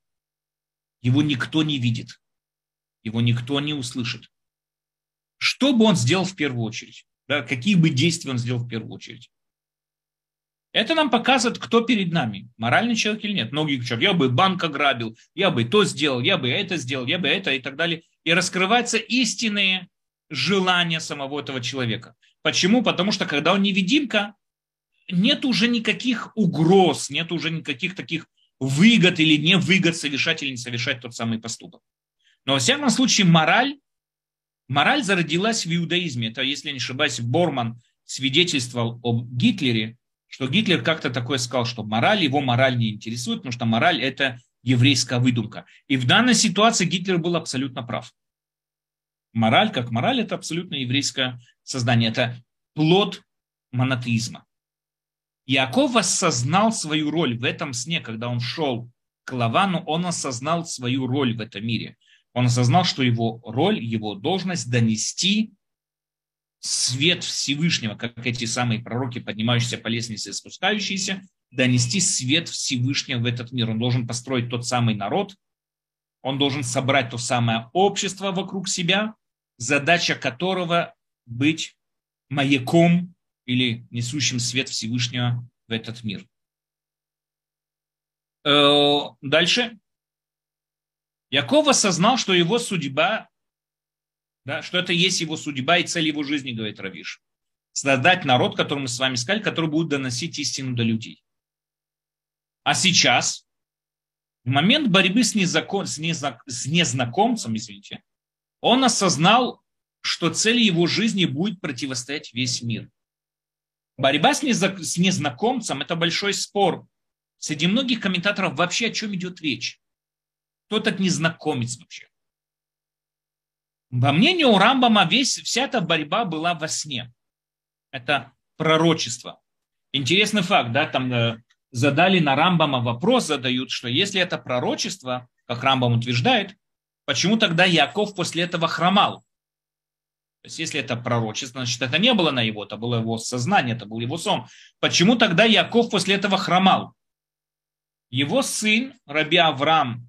его никто не видит, его никто не услышит. Что бы он сделал в первую очередь? Да, какие бы действия он сделал в первую очередь? Это нам показывает, кто перед нами, моральный человек или нет. Многие говорят, я бы банк ограбил, я бы то сделал, я бы это сделал, я бы это и так далее. И раскрываются истинные желания самого этого человека. Почему? Потому что когда он невидимка, нет уже никаких угроз, нет уже никаких таких выгод или не выгод совершать или не совершать тот самый поступок. Но во всяком случае мораль, мораль зародилась в иудаизме. Это, если не ошибаюсь, Борман свидетельствовал об Гитлере, что Гитлер как-то такое сказал, что мораль, его мораль не интересует, потому что мораль – это еврейская выдумка. И в данной ситуации Гитлер был абсолютно прав. Мораль, как мораль, это абсолютно еврейское создание. Это плод монотеизма. Иаков осознал свою роль в этом сне, когда он шел к Лавану, он осознал свою роль в этом мире. Он осознал, что его роль, его должность донести свет Всевышнего, как эти самые пророки, поднимающиеся по лестнице и спускающиеся, донести свет Всевышнего в этот мир. Он должен построить тот самый народ, он должен собрать то самое общество вокруг себя, задача которого быть маяком или несущим свет Всевышнего в этот мир. Э, дальше. Яков осознал, что его судьба да, что это есть его судьба и цель его жизни, говорит Равиш. Создать народ, который мы с вами сказали, который будет доносить истину до людей. А сейчас, в момент борьбы с, незакон, с, незна, с незнакомцем, извините, он осознал, что цель его жизни будет противостоять весь мир. Борьба с, незак, с незнакомцем – это большой спор. Среди многих комментаторов вообще о чем идет речь? Кто этот незнакомец вообще? Во мнению Рамбама весь, вся эта борьба была во сне. Это пророчество. Интересный факт, да, там э, задали на Рамбама вопрос, задают, что если это пророчество, как Рамбам утверждает, почему тогда Яков после этого хромал? То есть, если это пророчество, значит, это не было на его, это было его сознание, это был его сон. Почему тогда Яков после этого хромал? Его сын, Раби Авраам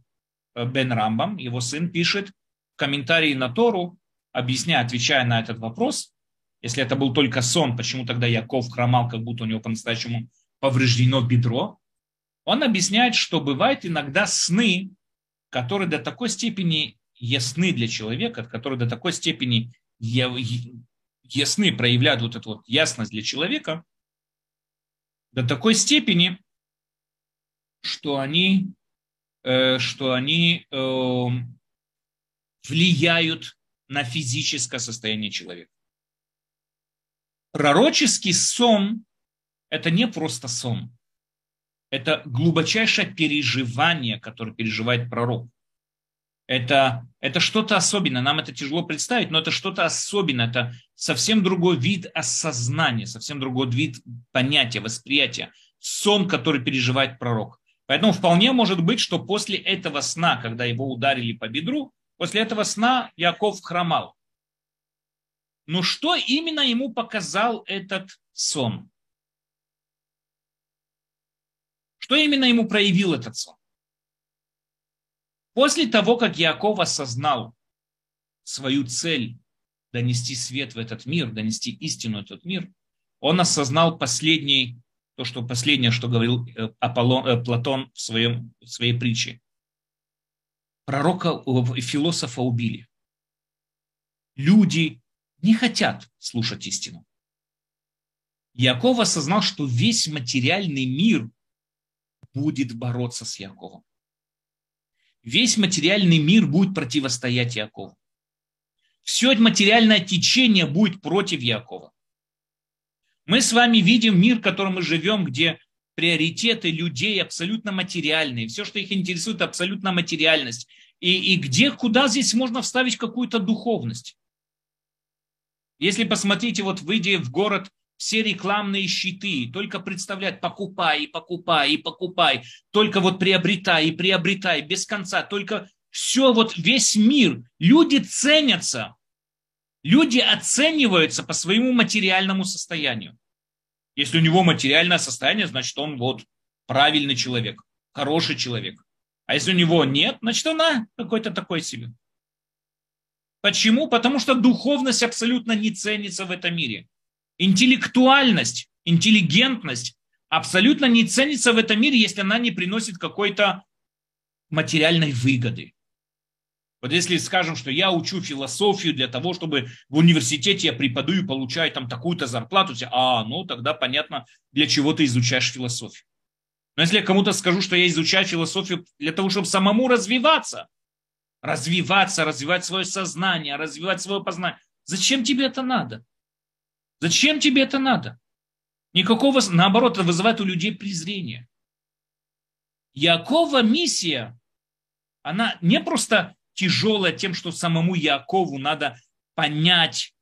бен Рамбам, его сын пишет, комментарии на Тору, объясняя, отвечая на этот вопрос, если это был только сон, почему тогда Яков хромал, как будто у него по-настоящему повреждено бедро, он объясняет, что бывают иногда сны, которые до такой степени ясны для человека, которые до такой степени ясны, проявляют вот эту вот ясность для человека, до такой степени, что они, э, что они эм, влияют на физическое состояние человека. Пророческий сон – это не просто сон. Это глубочайшее переживание, которое переживает пророк. Это, это что-то особенное. Нам это тяжело представить, но это что-то особенное. Это совсем другой вид осознания, совсем другой вид понятия, восприятия. Сон, который переживает пророк. Поэтому вполне может быть, что после этого сна, когда его ударили по бедру, после этого сна Яков хромал. Но что именно ему показал этот сон? Что именно ему проявил этот сон? После того, как Яков осознал свою цель донести свет в этот мир, донести истину в этот мир, он осознал последний, то, что последнее, что говорил э, Аполлон, э, Платон в, своем, в своей притче. Пророка, философа убили. Люди не хотят слушать истину. Яков осознал, что весь материальный мир будет бороться с Яковом. Весь материальный мир будет противостоять Якову. Все материальное течение будет против Якова. Мы с вами видим мир, в котором мы живем, где приоритеты людей абсолютно материальные. Все, что их интересует, абсолютно материальность. И, и где, куда здесь можно вставить какую-то духовность? Если посмотрите, вот выйдя в город, все рекламные щиты, только представлять, покупай покупай покупай, только вот приобретай и приобретай без конца, только все, вот весь мир, люди ценятся, люди оцениваются по своему материальному состоянию. Если у него материальное состояние, значит он вот правильный человек, хороший человек. А если у него нет, значит он а, какой-то такой себе. Почему? Потому что духовность абсолютно не ценится в этом мире интеллектуальность, интеллигентность абсолютно не ценится в этом мире, если она не приносит какой-то материальной выгоды. Вот если скажем, что я учу философию для того, чтобы в университете я преподаю и получаю там такую-то зарплату, а, ну тогда понятно, для чего ты изучаешь философию. Но если я кому-то скажу, что я изучаю философию для того, чтобы самому развиваться, развиваться, развивать свое сознание, развивать свое познание, зачем тебе это надо? Зачем тебе это надо? Никакого, наоборот, это вызывает у людей презрение. Якова миссия, она не просто тяжелая тем, что самому Якову надо понять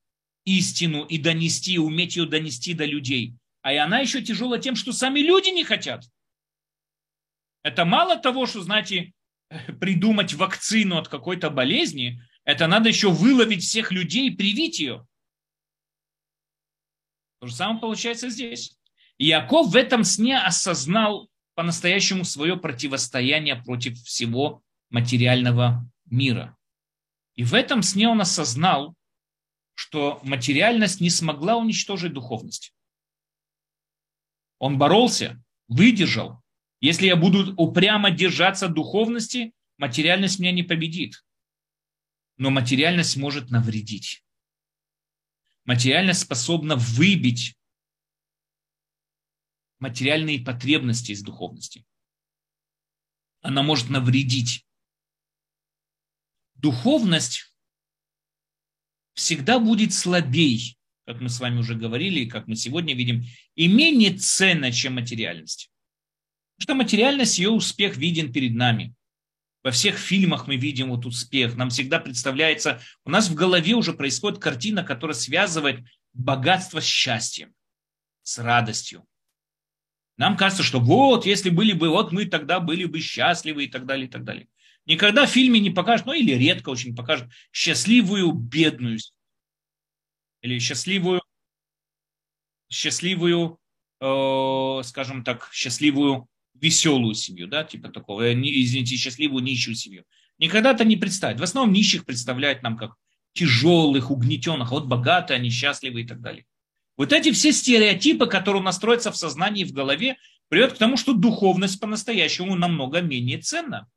истину и донести, уметь ее донести до людей. А и она еще тяжелая тем, что сами люди не хотят. Это мало того, что, знаете, придумать вакцину от какой-то болезни, это надо еще выловить всех людей и привить ее. То же самое получается здесь. И Яков в этом сне осознал по-настоящему свое противостояние против всего материального мира. И в этом сне он осознал, что материальность не смогла уничтожить духовность. Он боролся, выдержал. Если я буду упрямо держаться духовности, материальность меня не победит. Но материальность может навредить материальность способна выбить материальные потребности из духовности. Она может навредить. Духовность всегда будет слабей, как мы с вами уже говорили, как мы сегодня видим, и менее ценна, чем материальность. Потому что материальность, ее успех виден перед нами. Во всех фильмах мы видим вот успех. Нам всегда представляется, у нас в голове уже происходит картина, которая связывает богатство с счастьем, с радостью. Нам кажется, что вот, если были бы, вот мы тогда были бы счастливы и так далее, и так далее. Никогда в фильме не покажут, ну или редко очень покажут счастливую бедную или счастливую, счастливую, э, скажем так, счастливую веселую семью, да, типа такого, э, извините, счастливую нищую семью. Никогда это не представить. В основном нищих представляют нам как тяжелых, угнетенных, а вот богатые, они счастливы и так далее. Вот эти все стереотипы, которые настроятся в сознании и в голове, приводят к тому, что духовность по-настоящему намного менее ценна.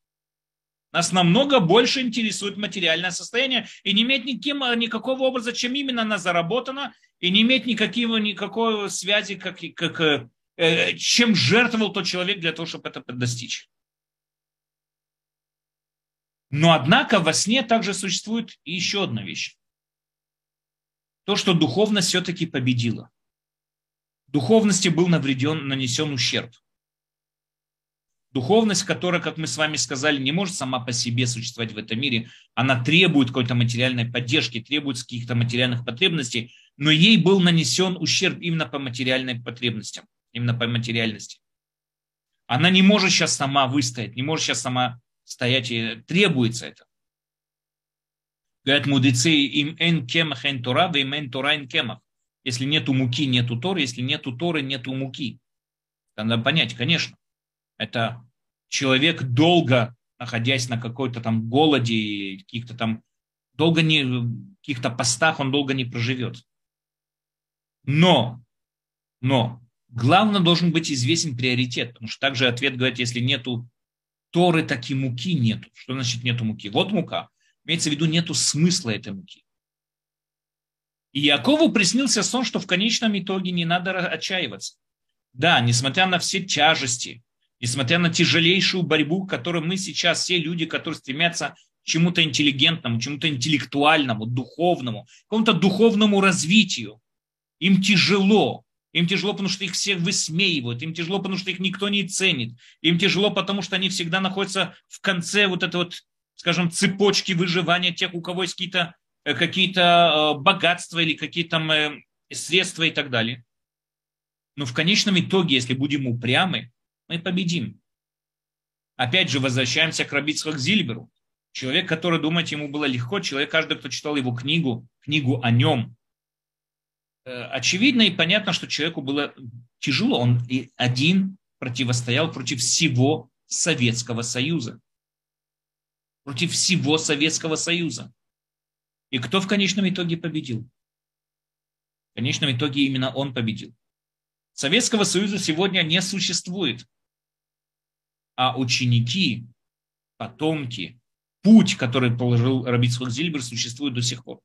Нас намного больше интересует материальное состояние и не имеет никаким, никакого образа, чем именно она заработана, и не имеет никакого, никакой связи, как, как э, Э, чем жертвовал тот человек для того, чтобы это достичь. Но однако во сне также существует еще одна вещь. То, что духовность все-таки победила. Духовности был навреден, нанесен ущерб. Духовность, которая, как мы с вами сказали, не может сама по себе существовать в этом мире, она требует какой-то материальной поддержки, требует каких-то материальных потребностей, но ей был нанесен ущерб именно по материальным потребностям именно по материальности. Она не может сейчас сама выстоять, не может сейчас сама стоять, и требуется это. Говорят мудрецы, им эн кемах эн тора, им эн тора эн кемах. Если нету муки, нету торы, если нету торы, нету муки. Надо понять, конечно. Это человек долго, находясь на какой-то там голоде, каких-то там долго не, каких-то постах, он долго не проживет. Но, но, главное должен быть известен приоритет, потому что также ответ говорит, если нету Торы, так и муки нету. Что значит нету муки? Вот мука. Имеется в виду, нету смысла этой муки. И Якову приснился сон, что в конечном итоге не надо отчаиваться. Да, несмотря на все тяжести, несмотря на тяжелейшую борьбу, которую мы сейчас, все люди, которые стремятся к чему-то интеллигентному, чему-то интеллектуальному, духовному, какому-то духовному развитию, им тяжело. Им тяжело, потому что их всех высмеивают. Им тяжело, потому что их никто не ценит. Им тяжело, потому что они всегда находятся в конце вот этой вот, скажем, цепочки выживания тех, у кого есть какие-то э, какие э, богатства или какие-то э, средства и так далее. Но в конечном итоге, если будем упрямы, мы победим. Опять же, возвращаемся к Рабицхак Зильберу. Человек, который думает, ему было легко, человек, каждый, кто читал его книгу, книгу о нем, Э, очевидно и понятно, что человеку было тяжело. Он и один противостоял против всего Советского Союза. Против всего Советского Союза. И кто в конечном итоге победил? В конечном итоге именно он победил. Советского Союза сегодня не существует. А ученики, потомки, путь, который положил Рабицхак Зильбер, существует до сих пор.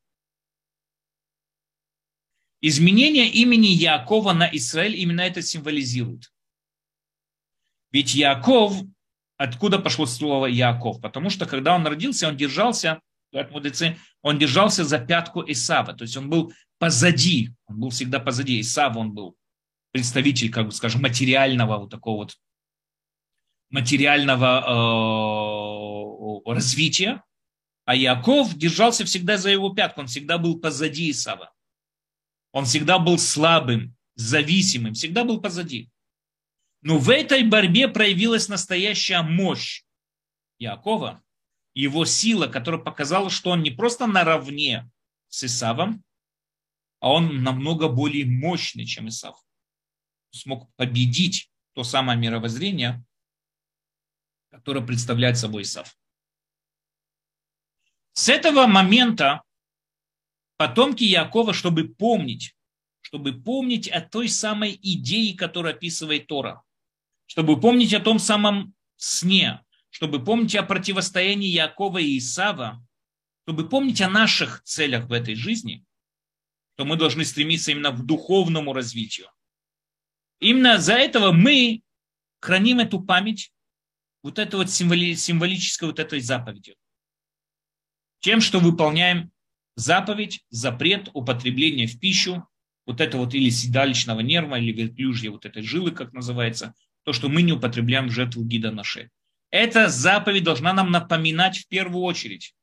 Изменение имени Якова на Израиль именно это символизирует. Ведь Яков, откуда пошло слово Яков? Потому что когда он родился, он держался, говорят мудрецы, он держался за пятку Исава. То есть он был позади, он был всегда позади. Исава он был представитель, как бы скажем, материального вот такого вот материального э, развития, а Яков держался всегда за его пятку, он всегда был позади Исава. Он всегда был слабым, зависимым, всегда был позади. Но в этой борьбе проявилась настоящая мощь Якова, его сила, которая показала, что он не просто наравне с Исавом, а он намного более мощный, чем Исав. Смог победить то самое мировоззрение, которое представляет собой Исав. С этого момента потомки Якова, чтобы помнить, чтобы помнить о той самой идее, которую описывает Тора, чтобы помнить о том самом сне, чтобы помнить о противостоянии Якова и Исава, чтобы помнить о наших целях в этой жизни, то мы должны стремиться именно к духовному развитию. Именно за этого мы храним эту память, вот это вот символи, символической вот этой заповедью. Тем, что выполняем заповедь, запрет употребления в пищу, вот это вот или седалищного нерва, или вертлюжья вот этой жилы, как называется, то, что мы не употребляем жертву гида на шее. Эта заповедь должна нам напоминать в первую очередь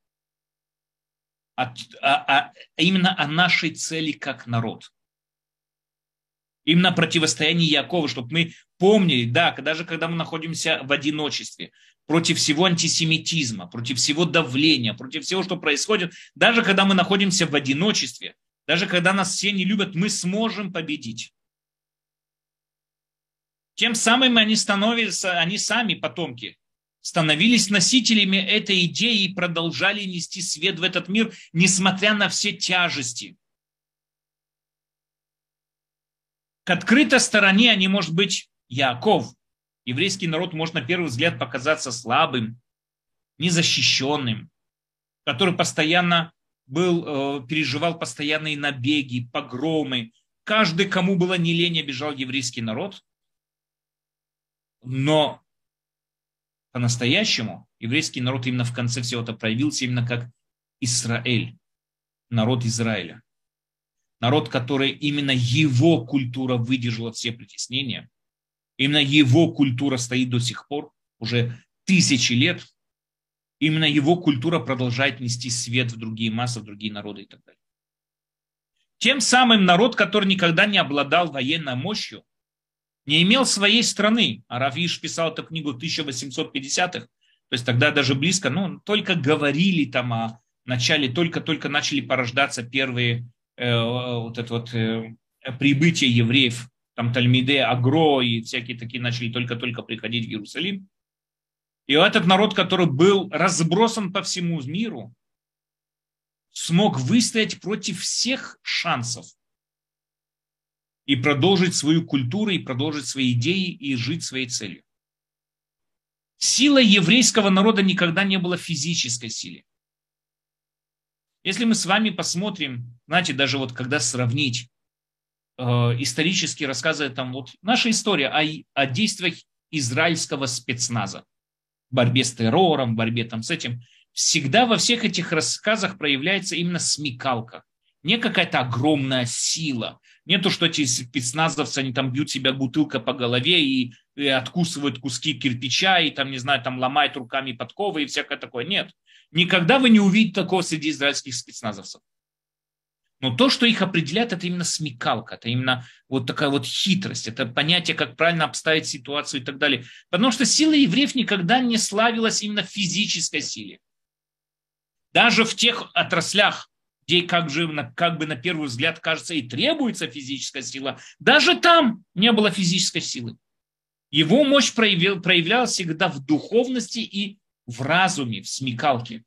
о, о, о, именно о нашей цели как народ. Именно противостояние Якова, чтобы мы помнили, да, даже когда мы находимся в одиночестве, против всего антисемитизма, против всего давления, против всего, что происходит, даже когда мы находимся в одиночестве, даже когда нас все не любят, мы сможем победить. Тем самым они становятся, они сами потомки, становились носителями этой идеи и продолжали нести свет в этот мир, несмотря на все тяжести. К открытой стороне они, может быть, Яков, еврейский народ может на первый взгляд показаться слабым, незащищенным, который постоянно был, э, переживал постоянные набеги, погромы. Каждый, кому было не лень, обижал еврейский народ. Но по-настоящему еврейский народ именно в конце всего это проявился именно как Израиль, народ Израиля. Народ, который именно его культура выдержала все притеснения – Именно его культура стоит до сих пор, уже тысячи лет. Именно его культура продолжает нести свет в другие массы, в другие народы и так далее. Тем самым народ, который никогда не обладал военной мощью, не имел своей страны. А писал эту книгу в 1850-х, то есть тогда даже близко, ну, только говорили там о начале, только-только начали порождаться первые вот это вот э, прибытие евреев, там Тальмиде, Агро и всякие такие начали только-только приходить в Иерусалим. И этот народ, который был разбросан по всему миру, смог выстоять против всех шансов и продолжить свою культуру, и продолжить свои идеи, и жить своей целью. Сила еврейского народа никогда не была физической силой. Если мы с вами посмотрим, знаете, даже вот когда сравнить э, исторические рассказы, там вот наша история о, о действиях израильского спецназа, борьбе с террором, борьбе там с этим, всегда во всех этих рассказах проявляется именно смекалка. Не какая-то огромная сила. Не то, что эти спецназовцы, они там бьют себя бутылкой по голове и, и откусывают куски кирпича, и там, не знаю, там ломают руками подковы и всякое такое. Нет. Никогда вы не увидите такого среди израильских спецназовцев. Но то, что их определяет, это именно смекалка, это именно вот такая вот хитрость, это понятие, как правильно обставить ситуацию и так далее. Потому что сила евреев никогда не славилась именно физической силе. Даже в тех отраслях, где как, же, как бы на первый взгляд кажется и требуется физическая сила, даже там не было физической силы. Его мощь проявлялась всегда в духовности и в разуме, в смекалке.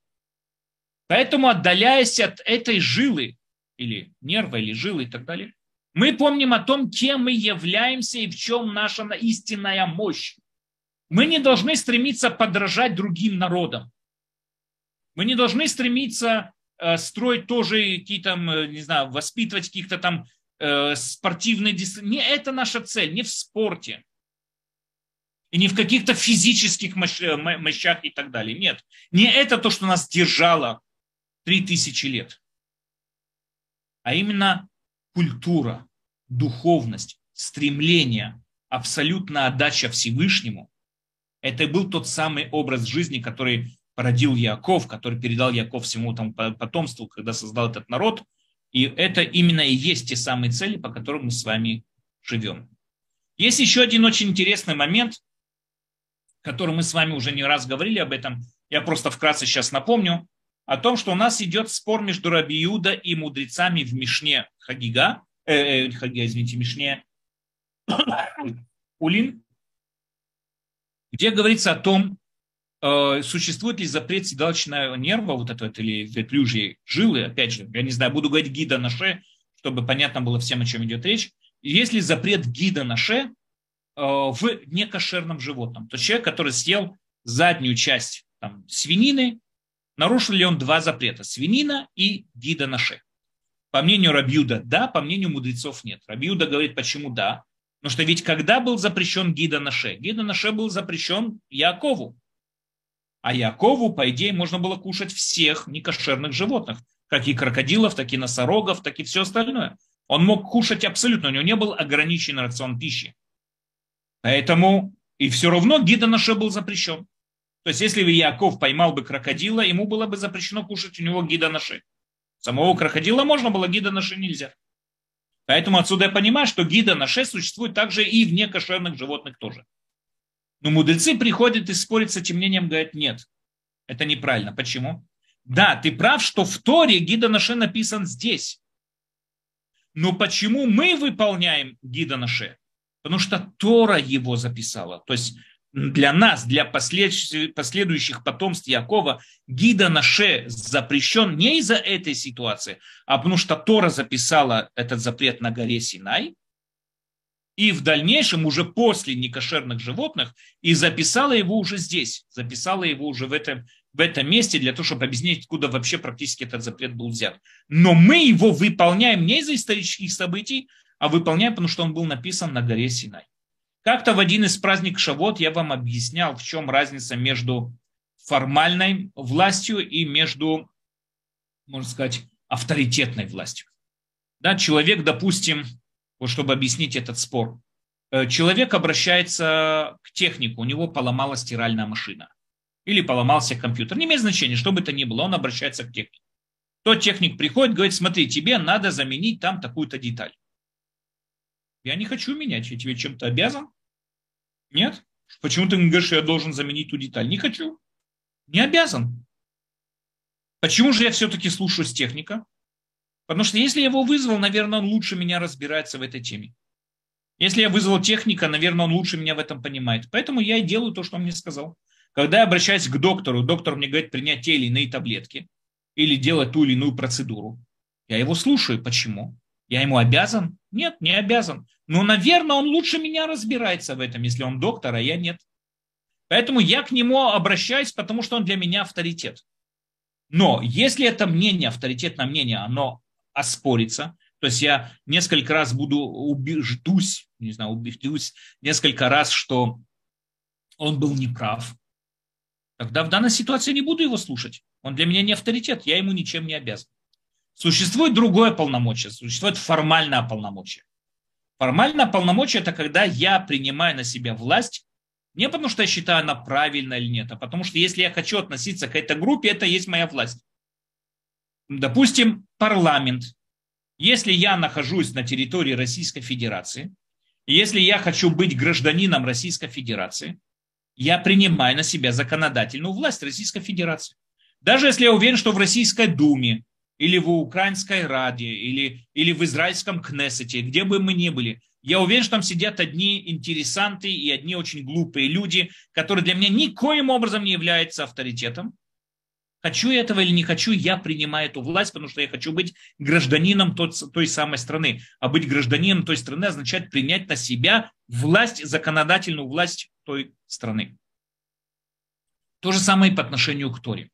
Поэтому, отдаляясь от этой жилы, или нерва, или жилы и так далее, мы помним о том, кем мы являемся и в чем наша истинная мощь. Мы не должны стремиться подражать другим народам. Мы не должны стремиться э, строить тоже какие-то, э, не знаю, воспитывать каких-то там э, спортивные дисциплины. Не это наша цель, не в спорте. И не в каких-то физических э, мощах и так далее. Нет. Не это то, что нас держало три тысячи лет. А именно культура, духовность, стремление, абсолютная отдача Всевышнему. Это и был тот самый образ жизни, который породил Яков, который передал Яков всему тому потомству, когда создал этот народ. И это именно и есть те самые цели, по которым мы с вами живем. Есть еще один очень интересный момент, который мы с вами уже не раз говорили об этом. Я просто вкратце сейчас напомню о том, что у нас идет спор между Рабиуда и мудрецами в Мишне Хагига, э, э, Хагига, извините, Мишне Улин, где говорится о том, Э, существует ли запрет седалочного нерва, вот это вот, или верблюжьей жилы, опять же, я не знаю, буду говорить гида на ше, чтобы понятно было всем, о чем идет речь. Есть ли запрет гида на ше в некошерном животном? То есть человек, который съел заднюю часть там, свинины, нарушил ли он два запрета? Свинина и гида на ше. По мнению Рабиуда, да, по мнению мудрецов нет. Рабиуда говорит, почему да. Потому что ведь когда был запрещен гида на ше? Гида на ше был запрещен Якову. А Якову, по идее, можно было кушать всех некошерных животных, как и крокодилов, так и носорогов, так и все остальное. Он мог кушать абсолютно, у него не был ограничен рацион пищи. Поэтому и все равно гида наше был запрещен. То есть, если бы Яков поймал бы крокодила, ему было бы запрещено кушать у него гида наши. Самого крокодила можно было, гида наши нельзя. Поэтому отсюда я понимаю, что гида наше существует также и в некошерных животных тоже. Но мудрецы приходят и спорят с этим мнением, говорят, нет, это неправильно. Почему? Да, ты прав, что в Торе Гида Наше написан здесь. Но почему мы выполняем Гида Наше? Потому что Тора его записала. То есть для нас, для последующих потомств Якова, Гида Наше запрещен не из-за этой ситуации, а потому что Тора записала этот запрет на горе Синай, и в дальнейшем уже после некошерных животных и записала его уже здесь, записала его уже в этом, в этом месте для того, чтобы объяснить, откуда вообще практически этот запрет был взят. Но мы его выполняем не из-за исторических событий, а выполняем, потому что он был написан на горе Синай. Как-то в один из праздников Шавот я вам объяснял, в чем разница между формальной властью и между, можно сказать, авторитетной властью. Да, человек, допустим, вот чтобы объяснить этот спор. Э, человек обращается к технику, у него поломалась стиральная машина или поломался компьютер. Не имеет значения, что бы это ни было, он обращается к технику. Тот техник приходит, говорит, смотри, тебе надо заменить там такую-то деталь. Я не хочу менять. Я тебе чем-то обязан? Нет? Почему ты говоришь, что я должен заменить ту деталь? Не хочу. Не обязан. Почему же я все-таки слушаюсь техника? Потому что если я его вызвал, наверное, он лучше меня разбирается в этой теме. Если я вызвал техника, наверное, он лучше меня в этом понимает. Поэтому я и делаю то, что он мне сказал. Когда я обращаюсь к доктору, доктор мне говорит принять те или иные таблетки или делать ту или иную процедуру. Я его слушаю. Почему? Я ему обязан? Нет, не обязан. Но, наверное, он лучше меня разбирается в этом, если он доктор, а я нет. Поэтому я к нему обращаюсь, потому что он для меня авторитет. Но если это мнение, авторитетное мнение, оно оспорится, то есть я несколько раз буду убеждусь, не знаю, убеждусь несколько раз, что он был неправ, тогда в данной ситуации не буду его слушать. Он для меня не авторитет, я ему ничем не обязан. Существует другое полномочие, существует формальное полномочие. Формальное полномочие – это когда я принимаю на себя власть не потому, что я считаю она правильная или нет, а потому что если я хочу относиться к этой группе, это есть моя власть. Допустим, парламент. Если я нахожусь на территории Российской Федерации, если я хочу быть гражданином Российской Федерации, я принимаю на себя законодательную власть Российской Федерации. Даже если я уверен, что в Российской Думе или в Украинской Раде, или, или в израильском Кнессете, где бы мы ни были, я уверен, что там сидят одни интересанты и одни очень глупые люди, которые для меня никоим образом не являются авторитетом. Хочу этого или не хочу, я принимаю эту власть, потому что я хочу быть гражданином тот, той самой страны. А быть гражданином той страны означает принять на себя власть, законодательную власть той страны. То же самое и по отношению к Торе.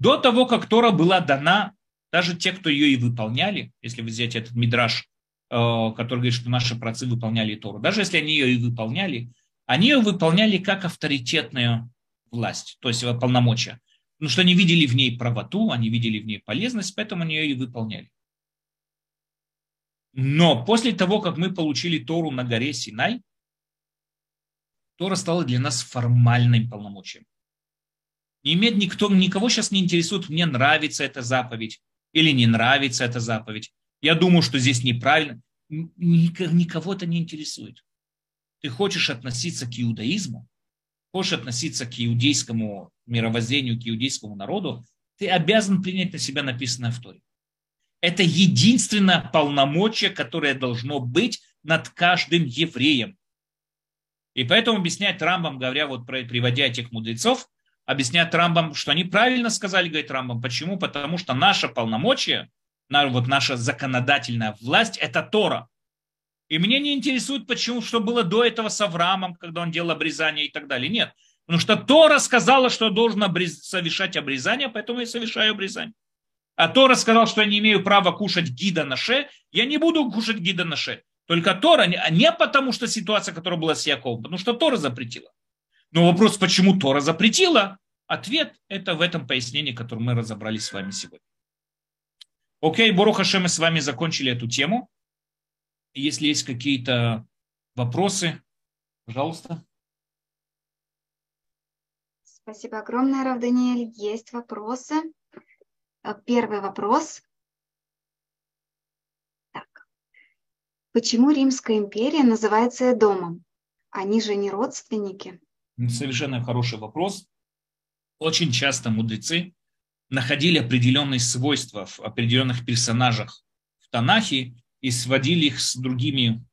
До того, как Тора была дана, даже те, кто ее и выполняли, если взять этот мидраж, э, который говорит, что наши працы выполняли Тору, даже если они ее и выполняли, они ее выполняли как авторитетную власть, то есть полномочия. Потому что они видели в ней правоту, они видели в ней полезность, поэтому они ее и выполняли. Но после того, как мы получили Тору на горе Синай, Тора стала для нас формальным полномочием. Не имеет никто, никого сейчас не интересует, мне нравится эта заповедь или не нравится эта заповедь. Я думаю, что здесь неправильно. Никого это не интересует. Ты хочешь относиться к иудаизму, хочешь относиться к иудейскому мировоззрению, к иудейскому народу, ты обязан принять на себя написанное в Торе. Это единственное полномочие, которое должно быть над каждым евреем. И поэтому объясняет Рамбам, говоря, вот приводя этих мудрецов, объясняет Рамбам, что они правильно сказали, говорит Рамбам. Почему? Потому что наше полномочие, вот наша законодательная власть – это Тора. И мне не интересует, почему, что было до этого с Авраамом, когда он делал обрезание и так далее. Нет. Потому что Тора сказала, что я должен обрез... совершать обрезание, поэтому я совершаю обрезание. А Тора сказал, что я не имею права кушать гида на ше, я не буду кушать гида на ше. Только Тора, не потому что ситуация, которая была с Яковом, потому что Тора запретила. Но вопрос, почему Тора запретила, ответ это в этом пояснении, которое мы разобрали с вами сегодня. Окей, Боруха мы с вами закончили эту тему. Если есть какие-то вопросы, пожалуйста. Спасибо огромное, Рав Даниэль. Есть вопросы. Э, первый вопрос. Так. Почему Римская империя называется Эдомом? Они же не родственники. Совершенно хороший вопрос. Очень часто мудрецы находили определенные свойства в определенных персонажах в Танахе и сводили их с другими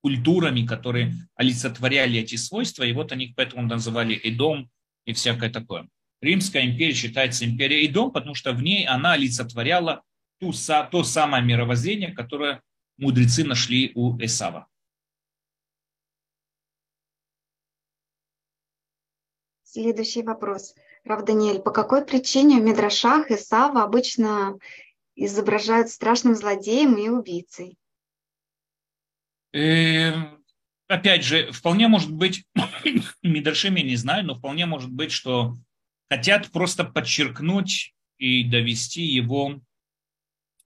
культурами, которые олицетворяли эти свойства, и вот они поэтому называли Эдом и всякое такое. Римская империя считается империей Эдом, потому что в ней она олицетворяла ту, то самое мировоззрение, которое мудрецы нашли у Эсава. Следующий вопрос. Рав Даниэль, по какой причине в Мидрашах Исава обычно изображают страшным злодеем и убийцей? Э, опять же, вполне может быть, Мидрашим я не знаю, но вполне может быть, что хотят просто подчеркнуть и довести его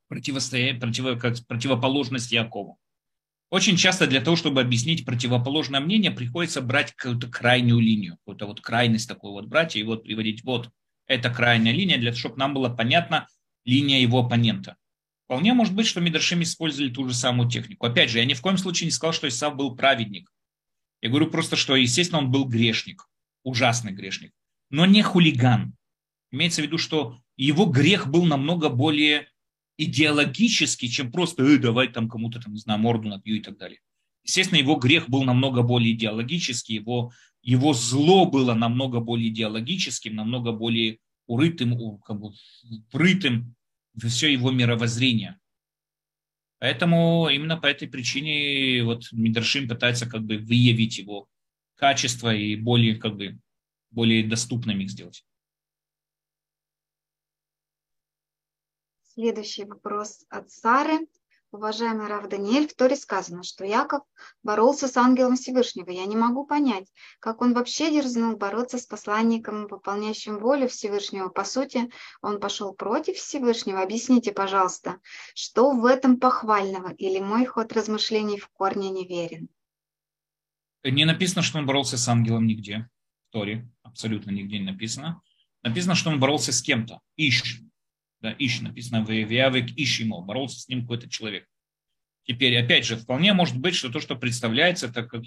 противостояние, против, как противоположность Якову. Очень часто для того, чтобы объяснить противоположное мнение, приходится брать какую-то крайнюю линию, какую-то вот крайность такую вот брать и вот приводить вот это крайняя линия, для того, чтобы нам было понятно линия его оппонента. Вполне может быть, что Мидрашим использовали ту же самую технику. Опять же, я ни в коем случае не сказал, что Исав был праведник. Я говорю просто, что, естественно, он был грешник, ужасный грешник, но не хулиган. Имеется в виду, что его грех был намного более идеологический, чем просто э, давай там кому-то, там, не знаю, морду набью и так далее. Естественно, его грех был намного более идеологический, его, его зло было намного более идеологическим, намного более урытым, как бы, врытым все его мировоззрение. Поэтому именно по этой причине вот Мидрашим пытается как бы выявить его качество и более как бы более доступными их сделать. Следующий вопрос от Сары. Уважаемый Рав Даниэль, в Торе сказано, что Яков боролся с ангелом Всевышнего. Я не могу понять, как он вообще дерзнул бороться с посланником, выполняющим волю Всевышнего. По сути, он пошел против Всевышнего. Объясните, пожалуйста, что в этом похвального или мой ход размышлений в корне неверен? Не написано, что он боролся с ангелом нигде в Торе. Абсолютно нигде не написано. Написано, что он боролся с кем-то. Ищ. Да, Иш написано в Явик ему, боролся с ним какой-то человек. Теперь, опять же, вполне может быть, что то, что представляется, это как,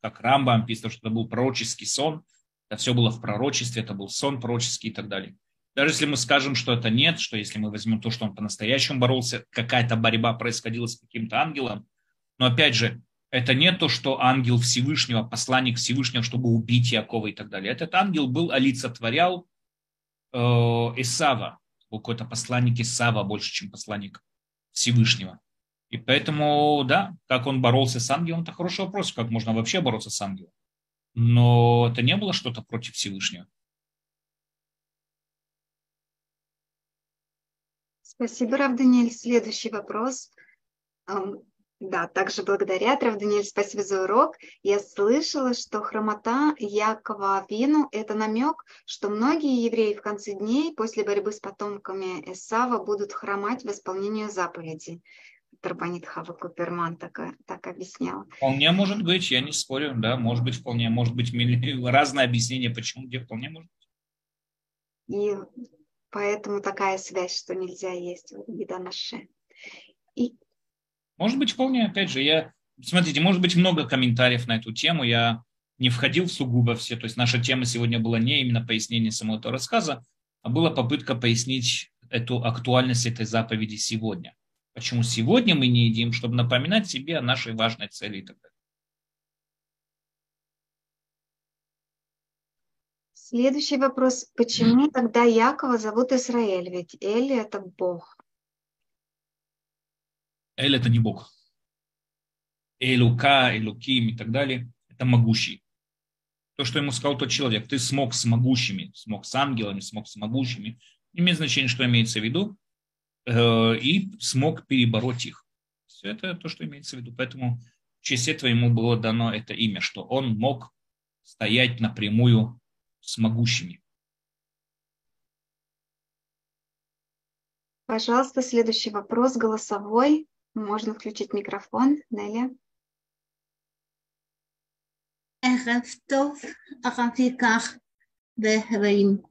как Рамбам писал, что это был пророческий сон, это все было в пророчестве, это был сон пророческий и так далее. Даже если мы скажем, что это нет, что если мы возьмем то, что он по-настоящему боролся, какая-то борьба происходила с каким-то ангелом, но опять же, это не то, что ангел Всевышнего, посланник Всевышнего, чтобы убить Якова и так далее. Этот ангел был, олицетворял э, Исава, какой-то посланник Исава больше, чем посланник Всевышнего. И поэтому, да, как он боролся с ангелом, это хороший вопрос, как можно вообще бороться с ангелом. Но это не было что-то против Всевышнего. Спасибо, Рав Даниэль. Следующий вопрос. Да, также благодаря, Рав Даниэль, спасибо за урок. Я слышала, что хромота Якова Вину – это намек, что многие евреи в конце дней после борьбы с потомками Эсава будут хромать в исполнении заповедей. Тарбанит Хава Куперман так, так объяснял. Вполне может быть, я не спорю, да, может быть, вполне, может быть, разные объяснения, почему, где вполне может быть. И поэтому такая связь, что нельзя есть в Гиданаше. И может быть, вполне, опять же, я... Смотрите, может быть, много комментариев на эту тему. Я не входил в сугубо все. То есть наша тема сегодня была не именно пояснение самого этого рассказа, а была попытка пояснить эту актуальность этой заповеди сегодня. Почему сегодня мы не едим, чтобы напоминать себе о нашей важной цели и так далее. Следующий вопрос. Почему тогда Якова зовут Израиль? Ведь Эль – это Бог. Эль – это не Бог. Элука, Элуким и так далее – это могущий. То, что ему сказал тот человек, ты смог с могущими, смог с ангелами, смог с могущими, не имеет значения, что имеется в виду, э, и смог перебороть их. Все это то, что имеется в виду. Поэтому в честь этого ему было дано это имя, что он мог стоять напрямую с могущими. Пожалуйста, следующий вопрос голосовой. Можно включить микрофон, Неля. ערב טוב, ערבי כך בהרים.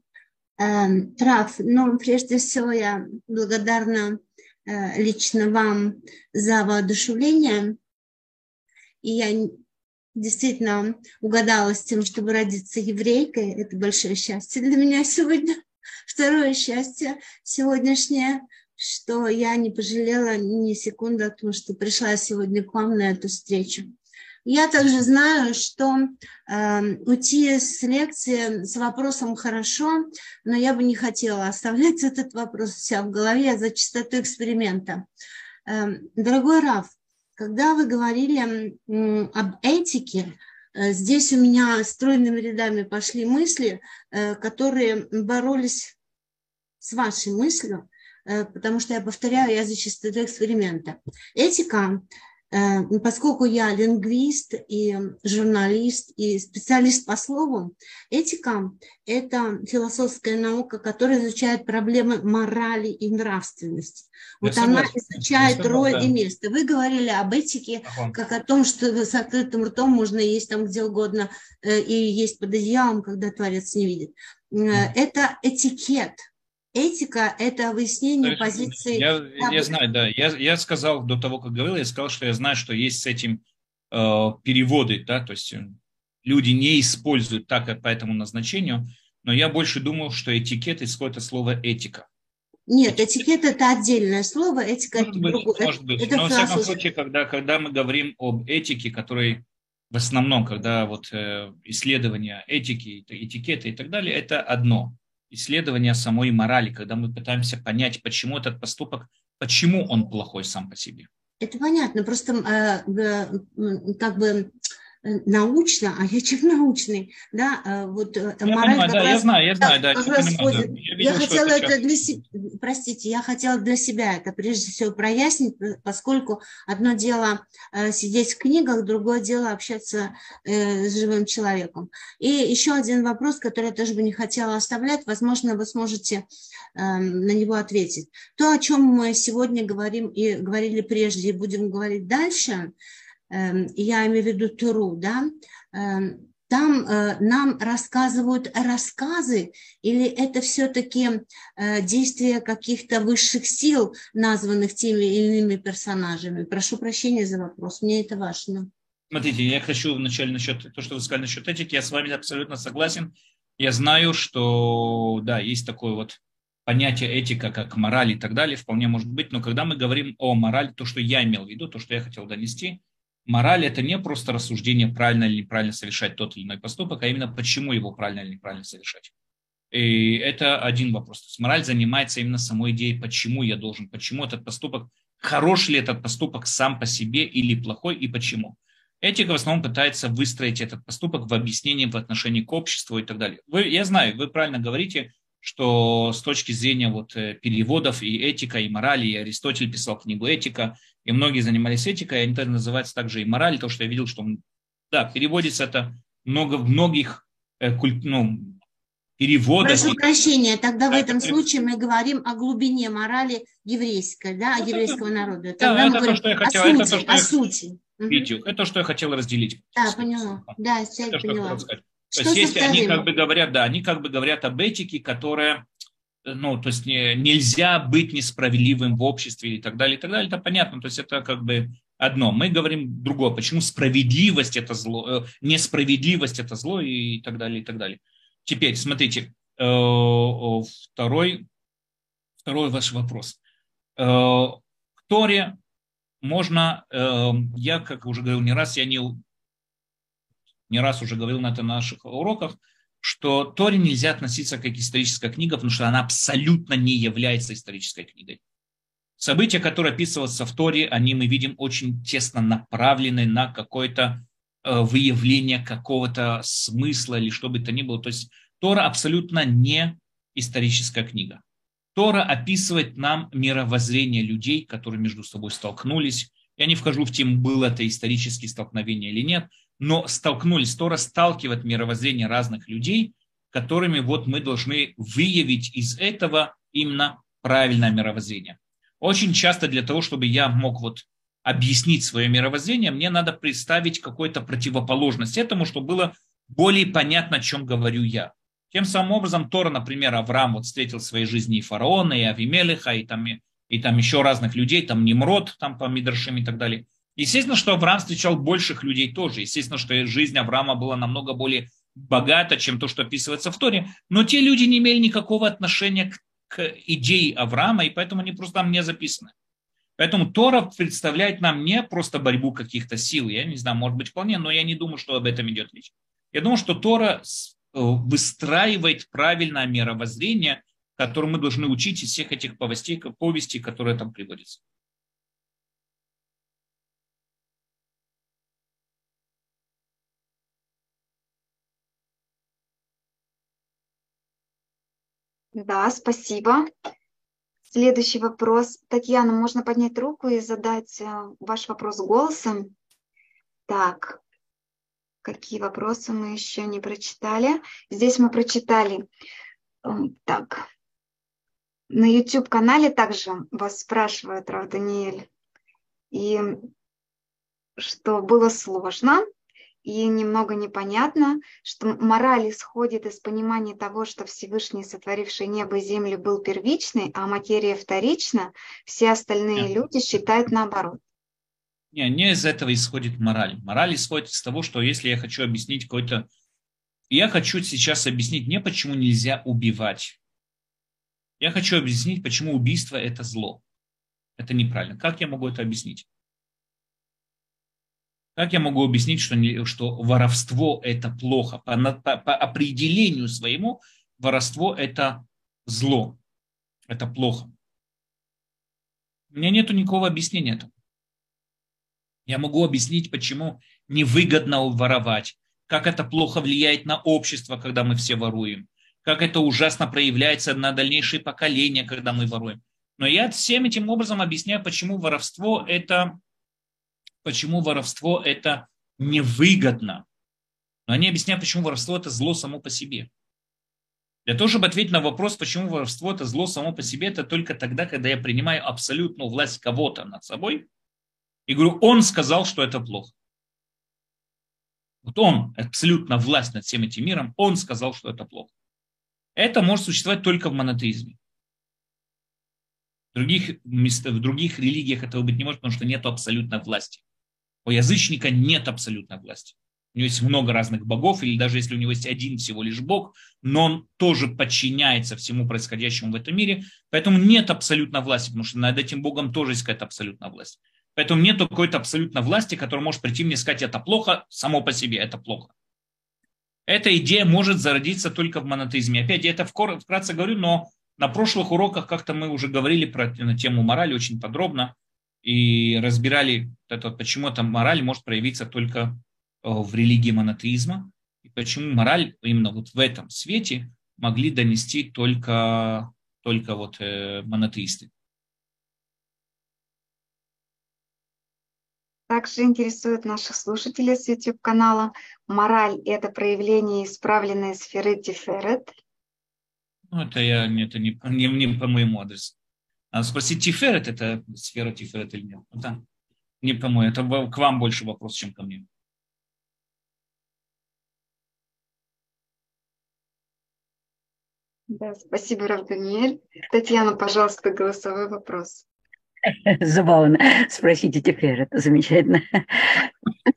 Раф, ну, прежде всего я благодарна э, лично вам за воодушевление. И я действительно угадала с тем, чтобы родиться еврейкой. Это большое счастье для меня сегодня. Второе счастье сегодняшнее – что я не пожалела ни секунды о том, что пришла сегодня к вам на эту встречу. Я также знаю, что э, уйти с лекции с вопросом хорошо, но я бы не хотела оставлять этот вопрос у себя в голове за чистоту эксперимента. Э, дорогой Раф, когда вы говорили э, об этике, э, здесь у меня стройными рядами пошли мысли, э, которые боролись с вашей мыслью, потому что я повторяю, я за чистоту эксперимента. Этика, э, поскольку я лингвист и журналист и специалист по слову, этика – это философская наука, которая изучает проблемы морали и нравственности. Вот я она согласен. изучает роль да. и место. Вы говорили об этике, ага. как о том, что с открытым ртом можно есть там где угодно э, и есть под одеялом, когда творец не видит. Это этикет – этика – это выяснение позиции. Я, я знаю, да. Я, я сказал до того, как говорил, я сказал, что я знаю, что есть с этим э, переводы, да, то есть э, люди не используют так по этому назначению, но я больше думал, что этикет исходит от слова этика. Нет, этикет это отдельное слово, этика это быть, другое. Может быть. Это Но, во всяком случае, когда, когда мы говорим об этике, которой в основном, когда вот э, исследования этики, этикеты и так далее, это одно. Исследование самой морали, когда мы пытаемся понять, почему этот поступок, почему он плохой сам по себе. Это понятно, просто э, как бы Э, научно, а я чем научный, да, э, вот э, я мораль понимаю, да, раз, я знаю, я знаю, да, как раз понимаю, да. Я, видел, я хотела это, это для себя, простите, я хотела для себя это прежде всего прояснить, поскольку одно дело сидеть в книгах, другое дело общаться с живым человеком. И еще один вопрос, который я тоже бы не хотела оставлять, возможно, вы сможете эм, на него ответить. То, о чем мы сегодня говорим и говорили прежде, и будем говорить дальше – я имею в виду Туру, да, эм, там э, нам рассказывают рассказы, или это все-таки э, действия каких-то высших сил, названных теми или иными персонажами? Прошу прощения за вопрос, мне это важно. Смотрите, я хочу вначале насчет то, что вы сказали насчет этики, я с вами абсолютно согласен. Я знаю, что да, есть такое вот понятие этика, как мораль и так далее, вполне может быть, но когда мы говорим о морали, то, что я имел в виду, то, что я хотел донести – Мораль – это не просто рассуждение, правильно или неправильно совершать тот или иной поступок, а именно почему его правильно или неправильно совершать. И это один вопрос. То есть мораль занимается именно самой идеей, почему я должен, почему этот поступок, хорош ли этот поступок сам по себе или плохой и почему. Этика в основном пытается выстроить этот поступок в объяснении в отношении к обществу и так далее. Вы, я знаю, вы правильно говорите, что с точки зрения вот э, переводов и этика, и морали, и Аристотель писал книгу «Этика», и многие занимались этикой, они тоже называются также и мораль, то, что я видел, что, да, переводится это много в многих э, культ, ну, переводах. Прошу прощения, тогда в этом это... случае мы говорим о глубине морали еврейской, да, это, еврейского народа. Тогда да, это то, что я хотел, о сути. Это то, что о я... сути. Видео. Это то, что я хотел разделить. Да, поняла. Да, сейчас это, поняла. Что то есть, они как бы говорят, да, они как бы говорят об этике, которая, ну, то есть не, нельзя быть несправедливым в обществе и так далее, и так далее, это понятно, то есть это как бы одно. Мы говорим другое, почему справедливость это зло, э, несправедливость это зло и так далее, и так далее. Теперь, смотрите, э, второй, второй ваш вопрос. Э, в Торе можно, я, как уже говорил не раз, я не не раз уже говорил на это на наших уроках, что Торе нельзя относиться как историческая книга, потому что она абсолютно не является исторической книгой. События, которые описываются в Торе, они, мы видим, очень тесно направлены на какое-то э, выявление какого-то смысла или что бы то ни было. То есть Тора абсолютно не историческая книга. Тора описывает нам мировоззрение людей, которые между собой столкнулись. Я не вхожу в тему, было это исторические столкновения или нет, но столкнулись, Тора сталкивает мировоззрение разных людей, которыми вот мы должны выявить из этого именно правильное мировоззрение. Очень часто для того, чтобы я мог вот объяснить свое мировоззрение, мне надо представить какую-то противоположность этому, чтобы было более понятно, о чем говорю я. Тем самым образом Тора, например, Авраам вот встретил в своей жизни и фараона, и Авимелиха, и там, и там еще разных людей, там Немрод, там по Мидрашим и так далее. Естественно, что Авраам встречал больших людей тоже. Естественно, что жизнь Авраама была намного более богата, чем то, что описывается в Торе. Но те люди не имели никакого отношения к, к идее Авраама, и поэтому они просто там не записаны. Поэтому Тора представляет нам не просто борьбу каких-то сил, я не знаю, может быть вполне, но я не думаю, что об этом идет речь. Я думаю, что Тора э, выстраивает правильное мировоззрение, которое мы должны учить из всех этих повестей, повестей, которые там приводятся. Да, спасибо. Следующий вопрос. Татьяна, можно поднять руку и задать э, ваш вопрос голосом? Так, какие вопросы мы еще не прочитали? Здесь мы прочитали. Эм, так, на YouTube-канале также вас спрашивают, Рав Даниэль, и что было сложно, и немного непонятно, что мораль исходит из понимания того, что Всевышний, сотворивший небо и землю, был первичный, а материя вторична, все остальные Нет. люди считают наоборот. Не, не из этого исходит мораль. Мораль исходит из того, что если я хочу объяснить какой-то... Я хочу сейчас объяснить не почему нельзя убивать. Я хочу объяснить, почему убийство – это зло. Это неправильно. Как я могу это объяснить? Как я могу объяснить, что, не, что воровство – это плохо? По, по, по определению своему воровство – это зло. Это плохо. У меня нет никакого объяснения этому. Я могу объяснить, почему невыгодно воровать, как это плохо влияет на общество, когда мы все воруем, как это ужасно проявляется на дальнейшие поколения, когда мы воруем. Но я всем этим образом объясняю, почему воровство это, почему воровство это невыгодно. Но они объясняют, почему воровство это зло само по себе. Для того, чтобы ответить на вопрос, почему воровство это зло само по себе, это только тогда, когда я принимаю абсолютную власть кого-то над собой – и говорю, он сказал, что это плохо. Вот он, абсолютно власть над всем этим миром, он сказал, что это плохо. Это может существовать только в монотеизме. В других, в других религиях этого быть не может, потому что нет абсолютной власти. У язычника нет абсолютной власти. У него есть много разных богов, или даже если у него есть один всего лишь бог, но он тоже подчиняется всему происходящему в этом мире, поэтому нет абсолютной власти, потому что над этим богом тоже есть какая-то абсолютная власть. Поэтому нет какой-то абсолютно власти, которая может прийти мне и сказать, это плохо, само по себе это плохо. Эта идея может зародиться только в монотеизме. Опять, я это вкратце говорю, но на прошлых уроках как-то мы уже говорили про на тему морали очень подробно и разбирали, это, почему эта мораль может проявиться только э, в религии монотеизма, и почему мораль именно вот в этом свете могли донести только, только вот э, монотеисты. Также интересует наших слушателей с YouTube-канала. Мораль – это проявление исправленной сферы Тиферет. Ну, это, я, это не, не, не по моему адресу. Надо спросить, Тиферет – это сфера Тиферет или нет? Это не по моему. Это к вам больше вопрос, чем ко мне. Да, спасибо, Рав Даниэль. Татьяна, пожалуйста, голосовой вопрос. Забавно. Спросите теперь, это замечательно.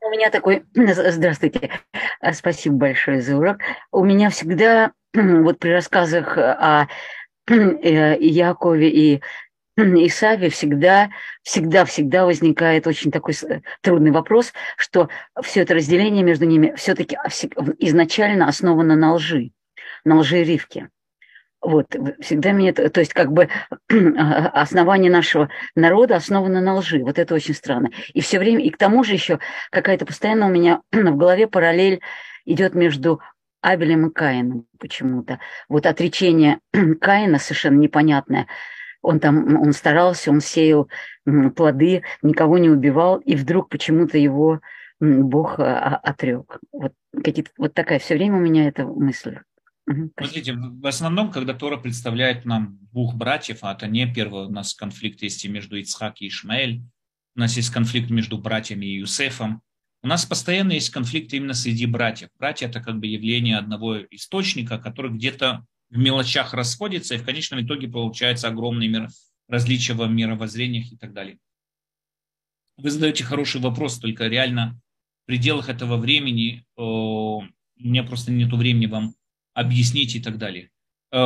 У меня такой... Здравствуйте. Спасибо большое за урок. У меня всегда вот при рассказах о э, Якове и Исаве всегда, всегда, всегда возникает очень такой трудный вопрос, что все это разделение между ними все-таки изначально основано на лжи, на лжи Ривке. Вот, всегда меня, то есть как бы основание нашего народа основано на лжи. Вот это очень странно. И все время, и к тому же еще какая-то постоянно у меня в голове параллель идет между Абелем и Каином почему-то. Вот отречение Каина совершенно непонятное. Он там, он старался, он сеял плоды, никого не убивал, и вдруг почему-то его Бог а, отрек. Вот, вот такая все время у меня эта мысль. Смотрите, в основном, когда Тора представляет нам двух братьев, а это не первый у нас конфликт есть между Ицхак и Ишмаэль, у нас есть конфликт между братьями и Юсефом, у нас постоянно есть конфликт именно среди братьев. Братья – это как бы явление одного источника, который где-то в мелочах расходится, и в конечном итоге получается огромные мир, различия в мировоззрениях и так далее. Вы задаете хороший вопрос, только реально в пределах этого времени, у меня просто нет времени вам объяснить и так далее. Э,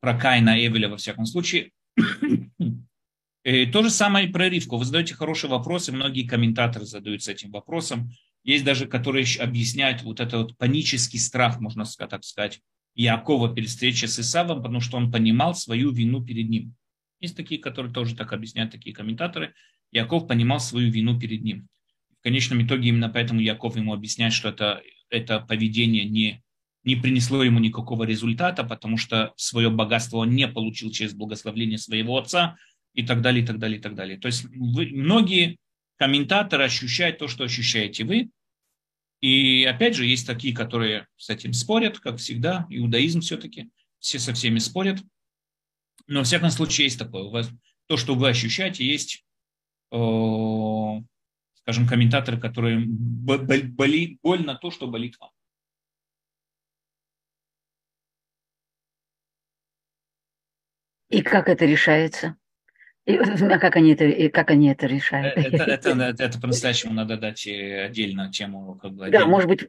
про Кайна Эвеля во всяком случае. И то же самое и про Ривку. Вы задаете хорошие вопросы, многие комментаторы задаются этим вопросом. Есть даже, которые объясняют вот этот вот панический страх, можно так сказать, Якова перед встречей с Исавом, потому что он понимал свою вину перед ним. Есть такие, которые тоже так объясняют, такие комментаторы. Яков понимал свою вину перед ним. В конечном итоге именно поэтому Яков ему объясняет, что это, это поведение не не принесло ему никакого результата, потому что свое богатство он не получил через благословление своего отца и так далее, и так далее, и так далее. То есть вы, многие комментаторы ощущают то, что ощущаете вы. И опять же, есть такие, которые с этим спорят, как всегда, иудаизм все-таки, все со всеми спорят. Но, во всяком случае, есть такое. У вас, то, что вы ощущаете, есть э, скажем, комментаторы, которые болит, боль на то, что болит вам. И как это решается? И, а как они это, и как они это решают? Э, это, это, это, это по-настоящему надо дать отдельно тему. Как бы, отдельно. Да, может быть,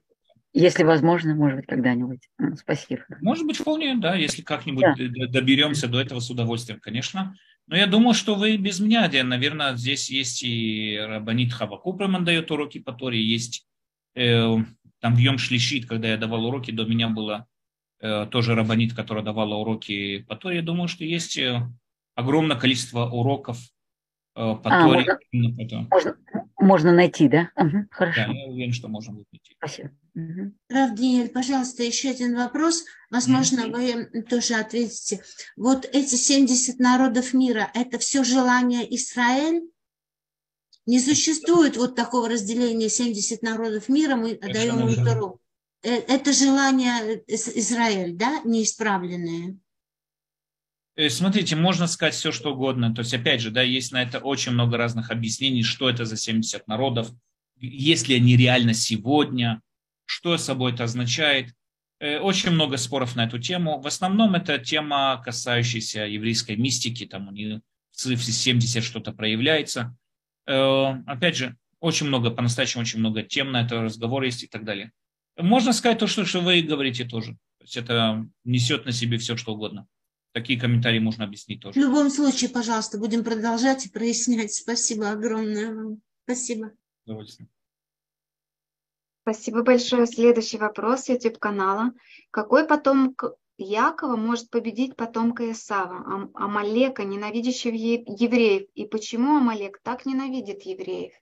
если возможно, может быть, когда-нибудь. Спасибо. Может быть, вполне, да, если как-нибудь да. доберемся до этого с удовольствием, конечно. Но я думаю, что вы без меня, наверное, здесь есть и Рабанит Хавакупрам дает уроки по Торе, есть э, там в Йом Шлишит, когда я давал уроки, до меня было э, тоже Рабанит, которая давала уроки по Торе. Я думаю, что есть э, огромное количество уроков э, по а, Торе. Можно, можно, можно найти, да? Угу, хорошо. Да, я уверен, что можно будет найти. Спасибо. Угу. Равдиэль, пожалуйста, еще один вопрос. Возможно, угу. вы тоже ответите. Вот эти 70 народов мира, это все желание Израиль? Не существует вот такого разделения 70 народов мира, мы это даем им Тору. Э, это желание Израиль, да, неисправленное? Э, смотрите, можно сказать все, что угодно. То есть, опять же, да, есть на это очень много разных объяснений, что это за 70 народов, есть ли они реально сегодня, что собой это означает. Э, очень много споров на эту тему. В основном это тема, касающаяся еврейской мистики, там у них в цифре 70 что-то проявляется. Э, опять же, очень много, по-настоящему очень много тем на это разговор есть и так далее. Можно сказать то, что, что вы говорите тоже. То есть это несет на себе все, что угодно. Такие комментарии можно объяснить тоже. В любом случае, пожалуйста, будем продолжать и прояснять. Спасибо огромное вам. Спасибо. Удовольствие. Спасибо большое. Следующий вопрос YouTube-канала. Какой потомок Якова может победить потомка Исава, Амалека, ненавидящего евреев? И почему Амалек так ненавидит евреев?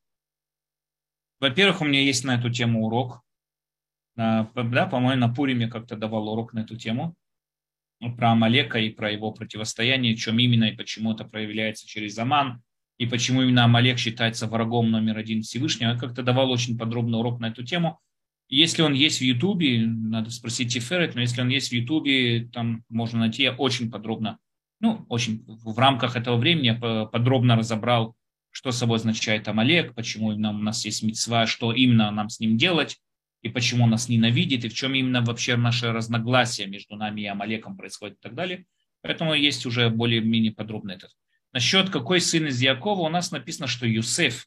Во-первых, у меня есть на эту тему урок. Да, по-моему, на Пуриме как-то давал урок на эту тему про Амалека и про его противостояние, чем именно и почему это проявляется через Аман, и почему именно Амалек считается врагом номер один Всевышнего. Я как-то давал очень подробный урок на эту тему. Если он есть в Ютубе, надо спросить Тиферет, но если он есть в Ютубе, там можно найти я очень подробно, ну, очень в рамках этого времени я подробно разобрал, что собой означает Амалек, почему именно у нас есть мецва, что именно нам с ним делать, и почему нас ненавидит, и в чем именно вообще наше разногласие между нами и Амалеком происходит и так далее. Поэтому есть уже более-менее подробно этот. Насчет какой сын из Якова у нас написано, что Юсеф,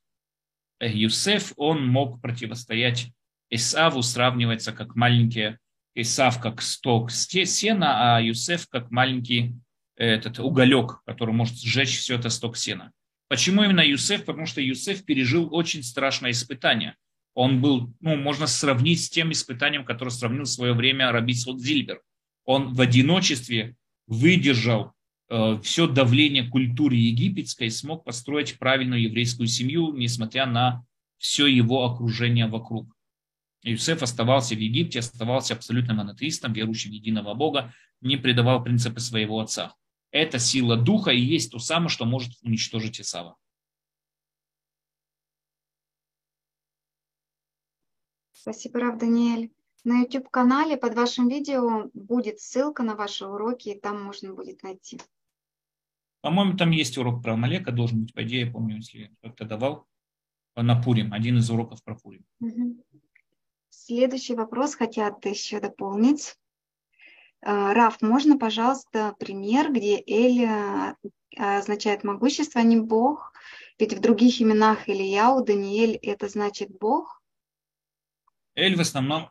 э, Юсеф, он мог противостоять Исаву, сравнивается как маленький Исав, как сток сена, а Юсеф как маленький э, этот уголек, который может сжечь все это сток сена. Почему именно Юсеф? Потому что Юсеф пережил очень страшное испытание. Он был, ну, можно сравнить с тем испытанием, которое сравнил в свое время Раби Зильбер. Он в одиночестве выдержал Э, все давление культуры египетской смог построить правильную еврейскую семью, несмотря на все его окружение вокруг. Иосиф оставался в Египте, оставался абсолютным монотеистом, верующим в единого Бога, не предавал принципы своего отца. Это сила духа и есть то самое, что может уничтожить Исава. Спасибо, Рав Даниэль. На YouTube-канале под вашим видео будет ссылка на ваши уроки, и там можно будет найти. По-моему, там есть урок про Амалека, должен быть, по идее, я помню, если кто-то давал на Пурим, один из уроков про Пурим. Следующий вопрос хотят еще дополнить. А, Раф, можно, пожалуйста, пример, где Эль а, означает могущество, а не Бог? Ведь в других именах Ильяу, Даниэль – это значит Бог? Эль в основном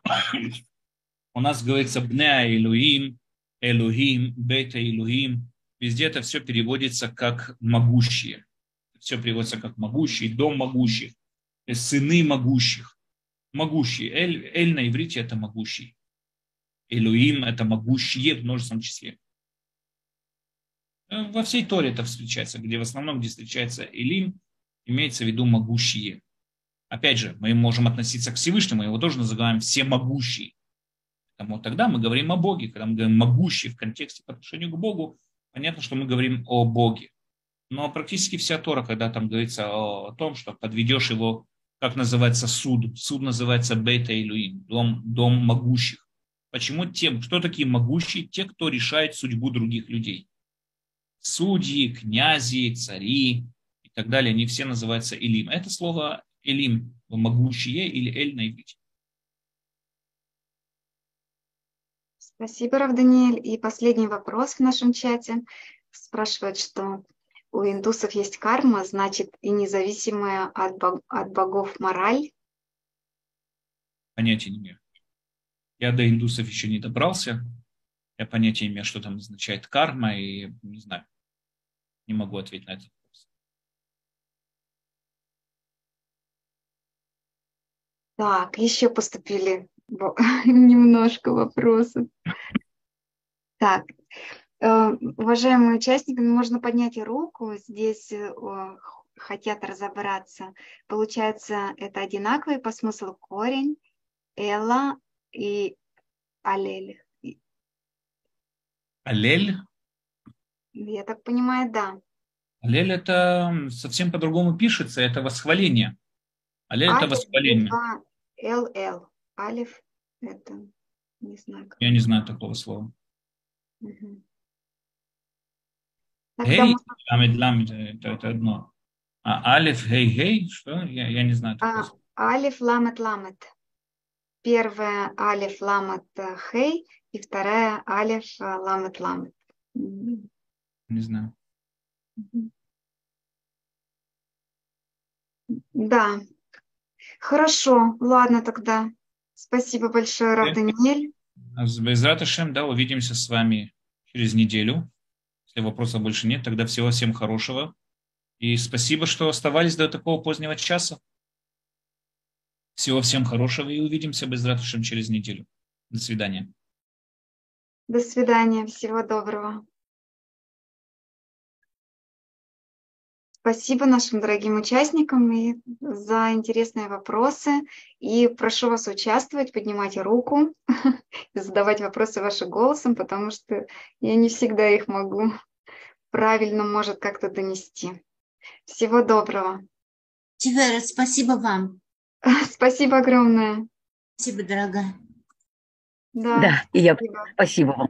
у нас говорится Бнеа Илуим, Элухим, Бета Илухим, Везде это все переводится как могущие. Все переводится как могущие, дом могущих, сыны могущих. Могущие. Эль, эль на иврите это могущий. Элуим это могущие в множественном числе. Э, во всей Торе это встречается, где в основном, где встречается Элим, имеется в виду могущие. Опять же, мы можем относиться к Всевышнему, его тоже называем всемогущий. Поэтому тогда мы говорим о Боге. Когда мы говорим могущий в контексте по отношению к Богу, понятно, что мы говорим о Боге. Но практически вся Тора, когда там говорится о, том, что подведешь его, как называется суд, суд называется Бейта Илуим, дом, дом могущих. Почему тем, кто такие могущие? Те, кто решает судьбу других людей. Судьи, князи, цари и так далее, они все называются Илим. Это слово Элим, могущие или Эль на иврите. Спасибо, Равданиэль. И последний вопрос в нашем чате. Спрашивают, что у индусов есть карма, значит, и независимая от, бог, от богов мораль. Понятия не имею. Я до индусов еще не добрался. Я понятия не имею, что там означает карма, и не знаю. Не могу ответить на этот Так, еще поступили немножко вопросов. Так, э, уважаемые участники, можно поднять руку. Здесь э, хотят разобраться. Получается, это одинаковый по смыслу корень, эла и алель. Алель? Я так понимаю, да. Алель это совсем по-другому пишется, это восхваление. Алель это восхваление. ЛЛ. Алиф это не знаю. Как. Я не знаю такого слова. Угу. Гей, ламед, ламед, это, это одно. А алиф, гей, гей, что? Я, я не знаю а, слова. Алиф, ламет, ламет. Первая алиф, ламет, хей, и вторая алиф, ламет, ламет. Не знаю. Да. Хорошо, ладно тогда. Спасибо большое, Рав Даниэль. Без Раташем, да, увидимся с вами через неделю. Если вопросов больше нет, тогда всего всем хорошего. И спасибо, что оставались до такого позднего часа. Всего всем хорошего и увидимся без Раташем через неделю. До свидания. До свидания. Всего доброго. Спасибо нашим дорогим участникам и за интересные вопросы. И прошу вас участвовать, поднимать руку, задавать вопросы вашим голосом, потому что я не всегда их могу правильно, может, как-то донести. Всего доброго. Тивера, спасибо вам. Спасибо огромное. Спасибо, дорогая. Да, да и я спасибо вам.